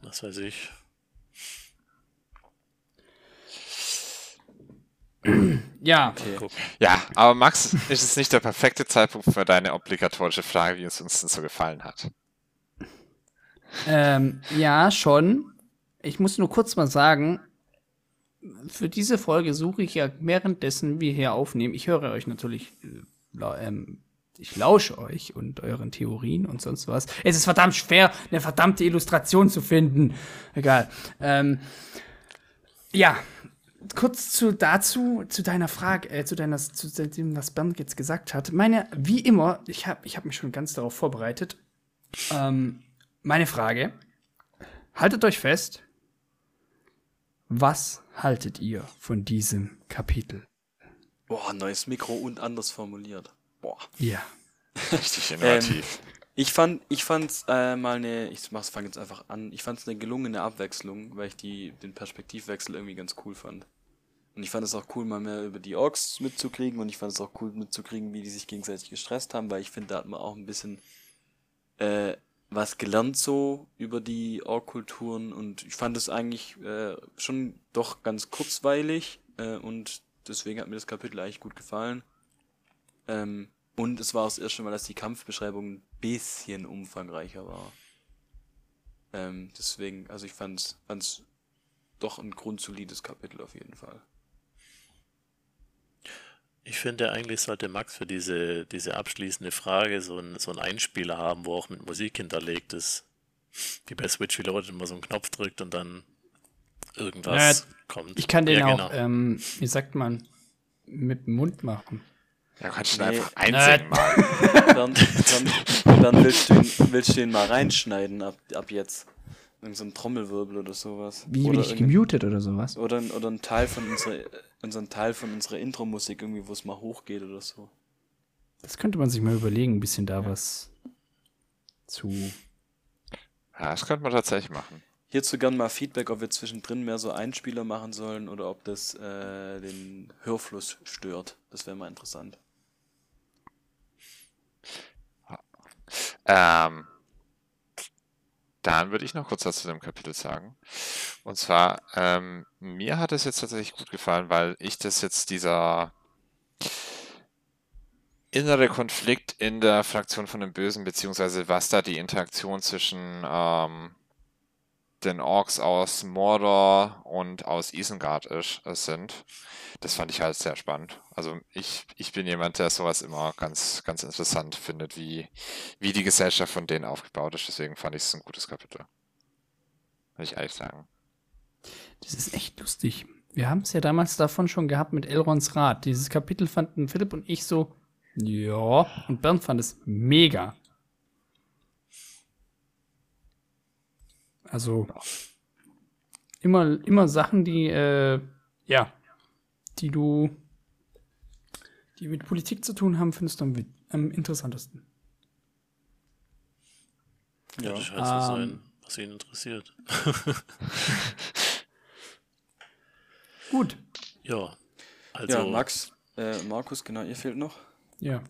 [SPEAKER 3] was weiß ich.
[SPEAKER 4] Ja.
[SPEAKER 2] Okay. Ja, aber Max, ist es nicht der perfekte Zeitpunkt für deine obligatorische Frage, wie es uns denn so gefallen hat?
[SPEAKER 4] Ähm, ja, schon. Ich muss nur kurz mal sagen, für diese Folge suche ich ja währenddessen wir hier aufnehmen. Ich höre euch natürlich, äh, ähm, ich lausche euch und euren Theorien und sonst was. Es ist verdammt schwer, eine verdammte Illustration zu finden. Egal. Ähm, ja, kurz zu dazu, zu deiner Frage, äh, zu deiner, zu dem, was Bernd jetzt gesagt hat. Meine, wie immer, ich habe ich hab mich schon ganz darauf vorbereitet. Ähm, meine Frage, haltet euch fest, was haltet ihr von diesem Kapitel?
[SPEAKER 1] Boah, neues Mikro und anders formuliert. Boah.
[SPEAKER 4] Ja.
[SPEAKER 2] Richtig innovativ.
[SPEAKER 1] Ähm, ich fand, ich fand's äh, mal eine, ich mach's, fang jetzt einfach an. Ich fand's eine gelungene Abwechslung, weil ich die, den Perspektivwechsel irgendwie ganz cool fand. Und ich fand es auch cool, mal mehr über die Orks mitzukriegen und ich fand es auch cool mitzukriegen, wie die sich gegenseitig gestresst haben, weil ich finde, da hat man auch ein bisschen äh, was gelernt so über die Ork-Kulturen und ich fand es eigentlich äh, schon doch ganz kurzweilig äh, und deswegen hat mir das Kapitel eigentlich gut gefallen. Ähm, und es war das erste Mal, dass die Kampfbeschreibung ein bisschen umfangreicher war. Ähm, deswegen, also ich fand es doch ein grundsolides Kapitel auf jeden Fall.
[SPEAKER 3] Ich finde, eigentlich sollte Max für diese, diese abschließende Frage so, ein, so einen Einspieler haben, wo auch mit Musik hinterlegt ist. Wie bei Switch Reloaded immer so einen Knopf drückt und dann irgendwas ja, kommt.
[SPEAKER 4] Ich kann den ja, auch, genau. ähm, wie sagt man, mit dem Mund machen.
[SPEAKER 2] Ja, kannst du nee. einfach einsingen mal.
[SPEAKER 1] dann, dann, dann willst, du ihn, willst du ihn mal reinschneiden ab, ab jetzt. Irgend so ein Trommelwirbel oder sowas.
[SPEAKER 4] Wie bin ich gemutet oder sowas?
[SPEAKER 1] Oder, oder ein Teil von unserer, unseren Teil von unserer Intro-Musik irgendwie, wo es mal hochgeht oder so.
[SPEAKER 4] Das könnte man sich mal überlegen, ein bisschen da ja. was zu.
[SPEAKER 2] Ja, das könnte man tatsächlich machen.
[SPEAKER 1] Hierzu gern mal Feedback, ob wir zwischendrin mehr so Einspieler machen sollen oder ob das äh, den Hörfluss stört. Das wäre mal interessant.
[SPEAKER 2] Ähm, dann würde ich noch kurz was zu dem Kapitel sagen. Und zwar, ähm, mir hat es jetzt tatsächlich gut gefallen, weil ich das jetzt dieser innere Konflikt in der Fraktion von den Bösen, beziehungsweise was da die Interaktion zwischen ähm, den Orks aus Mordor und aus Isengard ist, sind. Das fand ich halt sehr spannend. Also ich, ich bin jemand, der sowas immer ganz, ganz interessant findet, wie, wie die Gesellschaft von denen aufgebaut ist. Deswegen fand ich es ein gutes Kapitel. Würde ich ehrlich sagen.
[SPEAKER 4] Das ist echt lustig. Wir haben es ja damals davon schon gehabt mit Elrons Rat. Dieses Kapitel fanden Philipp und ich so, ja, und Bernd fand es mega. Also immer, immer Sachen, die, äh, ja, die du, die mit Politik zu tun haben, findest du am, am interessantesten.
[SPEAKER 3] Ja, das scheint zu sein, was ihn interessiert.
[SPEAKER 4] Gut.
[SPEAKER 3] Ja,
[SPEAKER 1] also. Ja, Max, äh, Markus, genau, ihr fehlt noch.
[SPEAKER 4] Ja.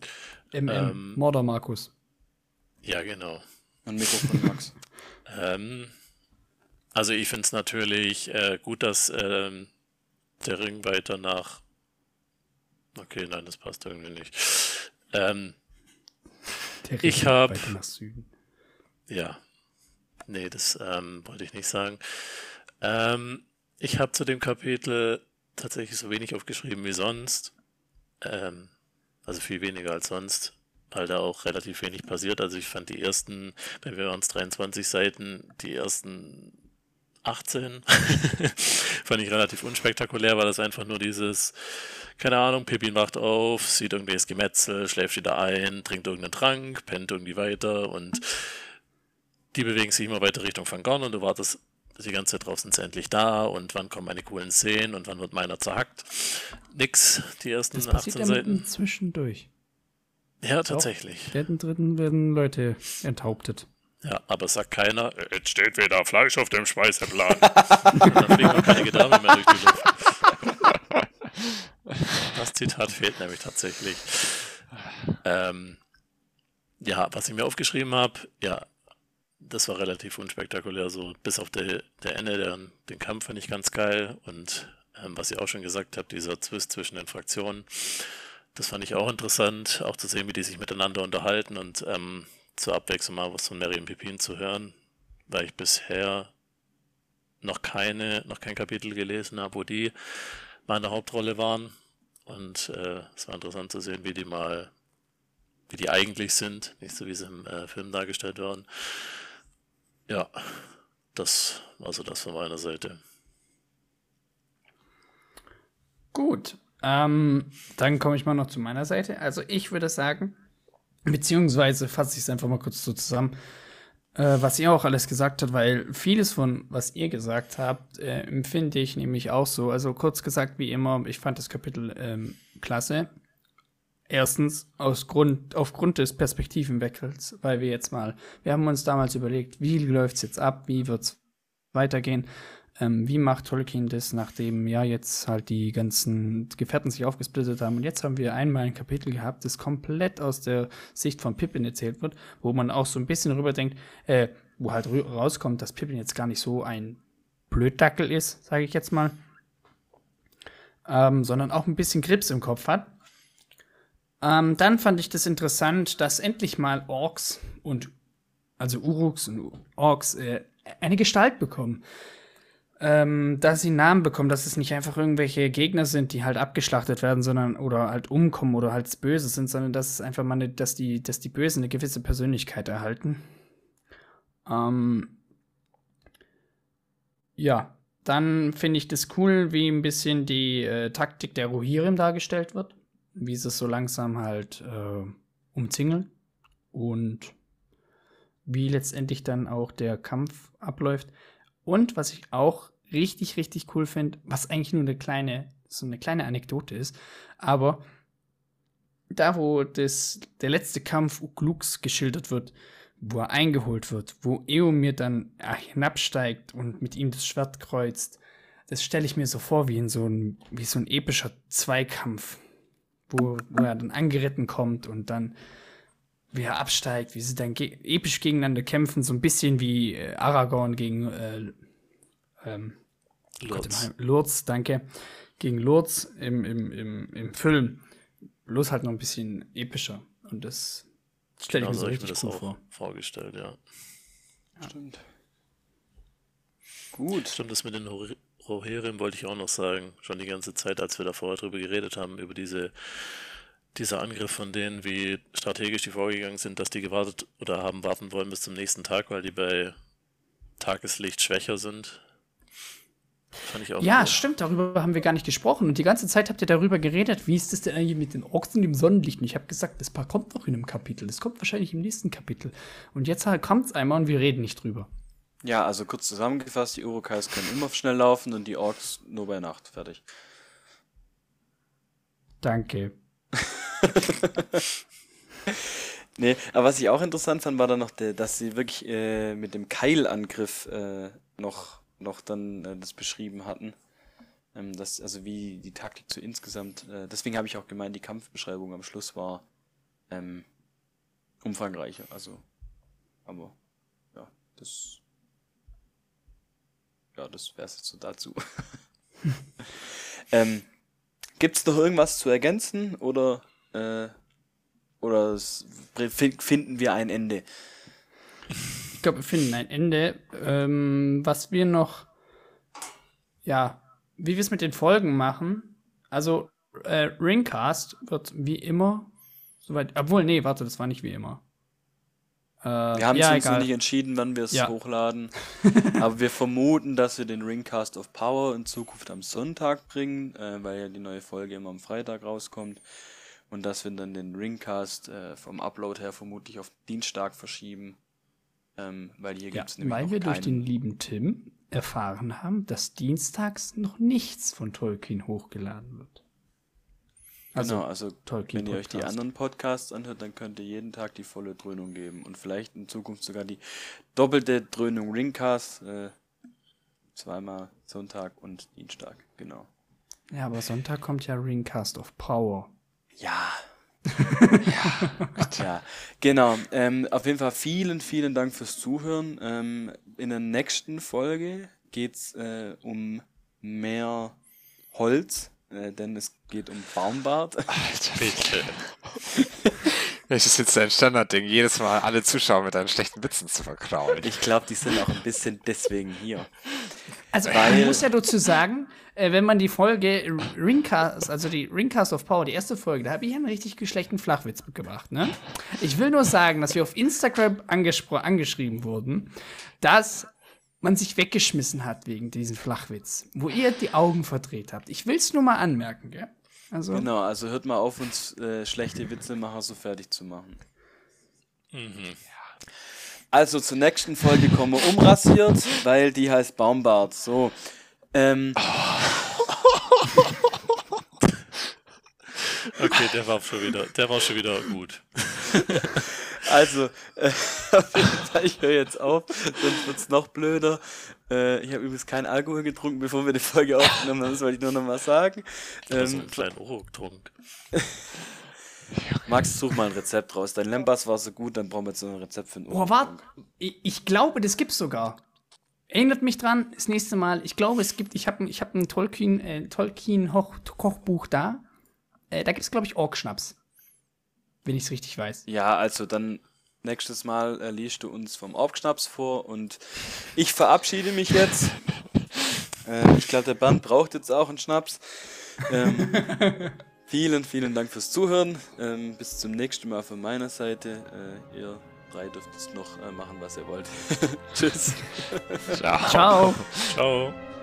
[SPEAKER 4] MM, ähm, Mörder Markus.
[SPEAKER 3] Ja, genau.
[SPEAKER 1] Ein Mikrofon, Max.
[SPEAKER 3] ähm, also ich finde es natürlich äh, gut, dass ähm, der Ring weiter nach... Okay, nein, das passt irgendwie nicht. Ähm, ich habe... nach Süden. Ja. Nee, das ähm, wollte ich nicht sagen. Ähm, ich habe zu dem Kapitel tatsächlich so wenig aufgeschrieben wie sonst. Ähm, also viel weniger als sonst weil da auch relativ wenig passiert. Also ich fand die ersten, wenn wir uns 23 Seiten, die ersten 18. Fand ich relativ unspektakulär, weil das einfach nur dieses, keine Ahnung, Pippin wacht auf, sieht irgendwelches Gemetzel, schläft wieder ein, trinkt irgendeinen Trank, pennt irgendwie weiter und die bewegen sich immer weiter Richtung Van Gorn und du wartest die ganze Zeit drauf, sind sie endlich da und wann kommen meine coolen Szenen und wann wird meiner zerhackt. Nix, die ersten das 18 Seiten.
[SPEAKER 4] Zwischendurch.
[SPEAKER 3] Ja, tatsächlich.
[SPEAKER 4] Werden dritten werden Leute enthauptet.
[SPEAKER 3] Ja, aber sagt keiner, jetzt steht wieder Fleisch auf dem Speiseplan. dann fliegen auch keine Gedärme mehr durch die Luft. Das Zitat fehlt nämlich tatsächlich. Ähm, ja, was ich mir aufgeschrieben habe, ja, das war relativ unspektakulär, so bis auf der, der Ende, der, den Kampf fand ich ganz geil und ähm, was ihr auch schon gesagt habt, dieser Zwist zwischen den Fraktionen, das fand ich auch interessant, auch zu sehen, wie die sich miteinander unterhalten und ähm, zur Abwechslung mal was von Mary und Pipin zu hören, weil ich bisher noch keine, noch kein Kapitel gelesen habe, wo die mal in der Hauptrolle waren. Und äh, es war interessant zu sehen, wie die mal, wie die eigentlich sind, nicht so wie sie im äh, Film dargestellt werden. Ja, das war so das von meiner Seite.
[SPEAKER 4] Gut, ähm, dann komme ich mal noch zu meiner Seite. Also ich würde sagen, Beziehungsweise fasse ich es einfach mal kurz so zusammen, äh, was ihr auch alles gesagt habt, weil vieles von, was ihr gesagt habt, äh, empfinde ich nämlich auch so. Also kurz gesagt, wie immer, ich fand das Kapitel ähm, klasse. Erstens aus Grund, aufgrund des Perspektivenwechsels, weil wir jetzt mal, wir haben uns damals überlegt, wie läuft es jetzt ab, wie wird es weitergehen. Ähm, wie macht Tolkien das, nachdem ja jetzt halt die ganzen Gefährten sich aufgesplittet haben? Und jetzt haben wir einmal ein Kapitel gehabt, das komplett aus der Sicht von Pippin erzählt wird, wo man auch so ein bisschen rüber denkt, äh, wo halt rauskommt, dass Pippin jetzt gar nicht so ein Blöddackel ist, sage ich jetzt mal, ähm, sondern auch ein bisschen Grips im Kopf hat. Ähm, dann fand ich das interessant, dass endlich mal Orks und also Uruks und Orks äh, eine Gestalt bekommen ähm, dass sie Namen bekommen, dass es nicht einfach irgendwelche Gegner sind, die halt abgeschlachtet werden, sondern oder halt umkommen oder halt böse sind, sondern dass es einfach mal, eine, dass die, dass die Bösen eine gewisse Persönlichkeit erhalten. Ähm, ja, dann finde ich das cool, wie ein bisschen die äh, Taktik der Rohirrim dargestellt wird, wie sie es so langsam halt äh, umzingeln und wie letztendlich dann auch der Kampf abläuft. Und was ich auch richtig, richtig cool finde, was eigentlich nur eine kleine, so eine kleine Anekdote ist, aber da, wo das, der letzte Kampf Ugluks geschildert wird, wo er eingeholt wird, wo Eomir dann hinabsteigt und mit ihm das Schwert kreuzt, das stelle ich mir so vor wie in so ein, wie so ein epischer Zweikampf, wo, wo er dann angeritten kommt und dann wie er absteigt, wie sie dann ge episch gegeneinander kämpfen, so ein bisschen wie äh, Aragorn gegen äh, ähm, Lourdes. Gott, Lourdes, danke. Gegen Lourdes im, im, im, im Film. Bloß halt noch ein bisschen epischer. Und das stelle genau, ich mir so richtig ich mir das vor.
[SPEAKER 3] vorgestellt, ja.
[SPEAKER 1] ja. Stimmt.
[SPEAKER 3] Gut. Stimmt, das mit den Rohirrim wollte ich auch noch sagen. Schon die ganze Zeit, als wir da vorher drüber geredet haben, über diese dieser Angriff von denen, wie strategisch die vorgegangen sind, dass die gewartet oder haben warten wollen bis zum nächsten Tag, weil die bei Tageslicht schwächer sind.
[SPEAKER 4] Fand ich auch ja, cool. stimmt, darüber haben wir gar nicht gesprochen. Und die ganze Zeit habt ihr darüber geredet, wie ist das denn eigentlich mit den Orks und dem Sonnenlicht? Und ich habe gesagt, das kommt noch in einem Kapitel. Das kommt wahrscheinlich im nächsten Kapitel. Und jetzt kommt es einmal und wir reden nicht drüber.
[SPEAKER 1] Ja, also kurz zusammengefasst, die Urukais können immer schnell laufen und die Orks nur bei Nacht. Fertig.
[SPEAKER 4] Danke.
[SPEAKER 1] nee, aber was ich auch interessant fand, war dann noch, dass sie wirklich äh, mit dem Keilangriff äh, noch, noch dann äh, das beschrieben hatten. Ähm, das, also wie die Taktik so insgesamt. Äh, deswegen habe ich auch gemeint, die Kampfbeschreibung am Schluss war ähm, umfangreicher. Also, aber ja, das. Ja, das wäre es jetzt so dazu. ähm, Gibt es noch irgendwas zu ergänzen oder äh, oder finden wir ein Ende?
[SPEAKER 4] Ich glaube, wir finden ein Ende. Ähm, was wir noch, ja, wie wir es mit den Folgen machen. Also, äh, Ringcast wird wie immer, soweit, obwohl, nee, warte, das war nicht wie immer.
[SPEAKER 1] Äh, wir haben ja, uns noch nicht entschieden, wann wir es ja. hochladen. aber wir vermuten, dass wir den Ringcast of Power in Zukunft am Sonntag bringen, äh, weil ja die neue Folge immer am Freitag rauskommt und dass wir dann den Ringcast äh, vom Upload her vermutlich auf Dienstag verschieben. Ähm, weil hier ja, gibt es nämlich.
[SPEAKER 4] Weil wir durch den lieben Tim erfahren haben, dass dienstags noch nichts von Tolkien hochgeladen wird.
[SPEAKER 1] Also, genau, also Tolkien wenn ihr euch die anderen Podcasts anhört, dann könnt ihr jeden Tag die volle Dröhnung geben und vielleicht in Zukunft sogar die doppelte Dröhnung Ringcast. Äh, zweimal Sonntag und Dienstag, genau.
[SPEAKER 4] Ja, aber Sonntag kommt ja Ringcast of Power.
[SPEAKER 1] Ja. Ja, genau. Ähm, auf jeden Fall vielen, vielen Dank fürs Zuhören. Ähm, in der nächsten Folge geht's äh, um mehr Holz, äh, denn es geht um Baumbart. Alter, bitte.
[SPEAKER 2] Das ist jetzt ein Standardding, jedes Mal alle Zuschauer mit deinen schlechten Witzen zu verkraulen.
[SPEAKER 1] Ich glaube, die sind auch ein bisschen deswegen hier.
[SPEAKER 4] Also, Weil, ich muss ja dazu sagen, äh, wenn man die Folge Ringcast, also die Ringcast of Power, die erste Folge, da habe ich einen richtig schlechten Flachwitz gemacht. Ne? Ich will nur sagen, dass wir auf Instagram angeschrieben wurden, dass man sich weggeschmissen hat wegen diesem Flachwitz, wo ihr die Augen verdreht habt. Ich will es nur mal anmerken, gell?
[SPEAKER 1] Also, genau, also hört mal auf, uns äh, schlechte Witzemacher so fertig zu machen. Mhm. Also zur nächsten Folge kommen wir umrasiert, weil die heißt Baumbart. So. Ähm.
[SPEAKER 3] okay, der war schon wieder, der war schon wieder gut.
[SPEAKER 1] Also, äh, ich höre jetzt auf, sonst wird es noch blöder. Äh, ich habe übrigens keinen Alkohol getrunken, bevor wir die Folge aufgenommen haben, das wollte ich nur noch mal sagen.
[SPEAKER 3] Ich ähm, so einen kleinen Oro getrunken.
[SPEAKER 1] Max, such mal ein Rezept raus. Dein Lembas war so gut, dann brauchen wir jetzt noch ein Rezept für einen
[SPEAKER 4] Oh, warte. Ich, glaube, das gibt's sogar. Erinnert mich dran, das nächste Mal. Ich glaube, es gibt, ich habe ich hab ein Tolkien, äh, Tolkien Kochbuch da. Äh, da gibt es, glaube ich, Orkschnaps. Wenn ich es richtig weiß.
[SPEAKER 1] Ja, also dann nächstes Mal äh, liest du uns vom Orkschnaps vor und ich verabschiede mich jetzt. äh, ich glaube, der Band braucht jetzt auch einen Schnaps. Ähm, vielen, vielen Dank fürs Zuhören. Ähm, bis zum nächsten Mal von meiner Seite. Äh, ihr drei dürft es noch äh, machen, was ihr wollt. Tschüss.
[SPEAKER 4] Ciao. Ciao.
[SPEAKER 3] Ciao.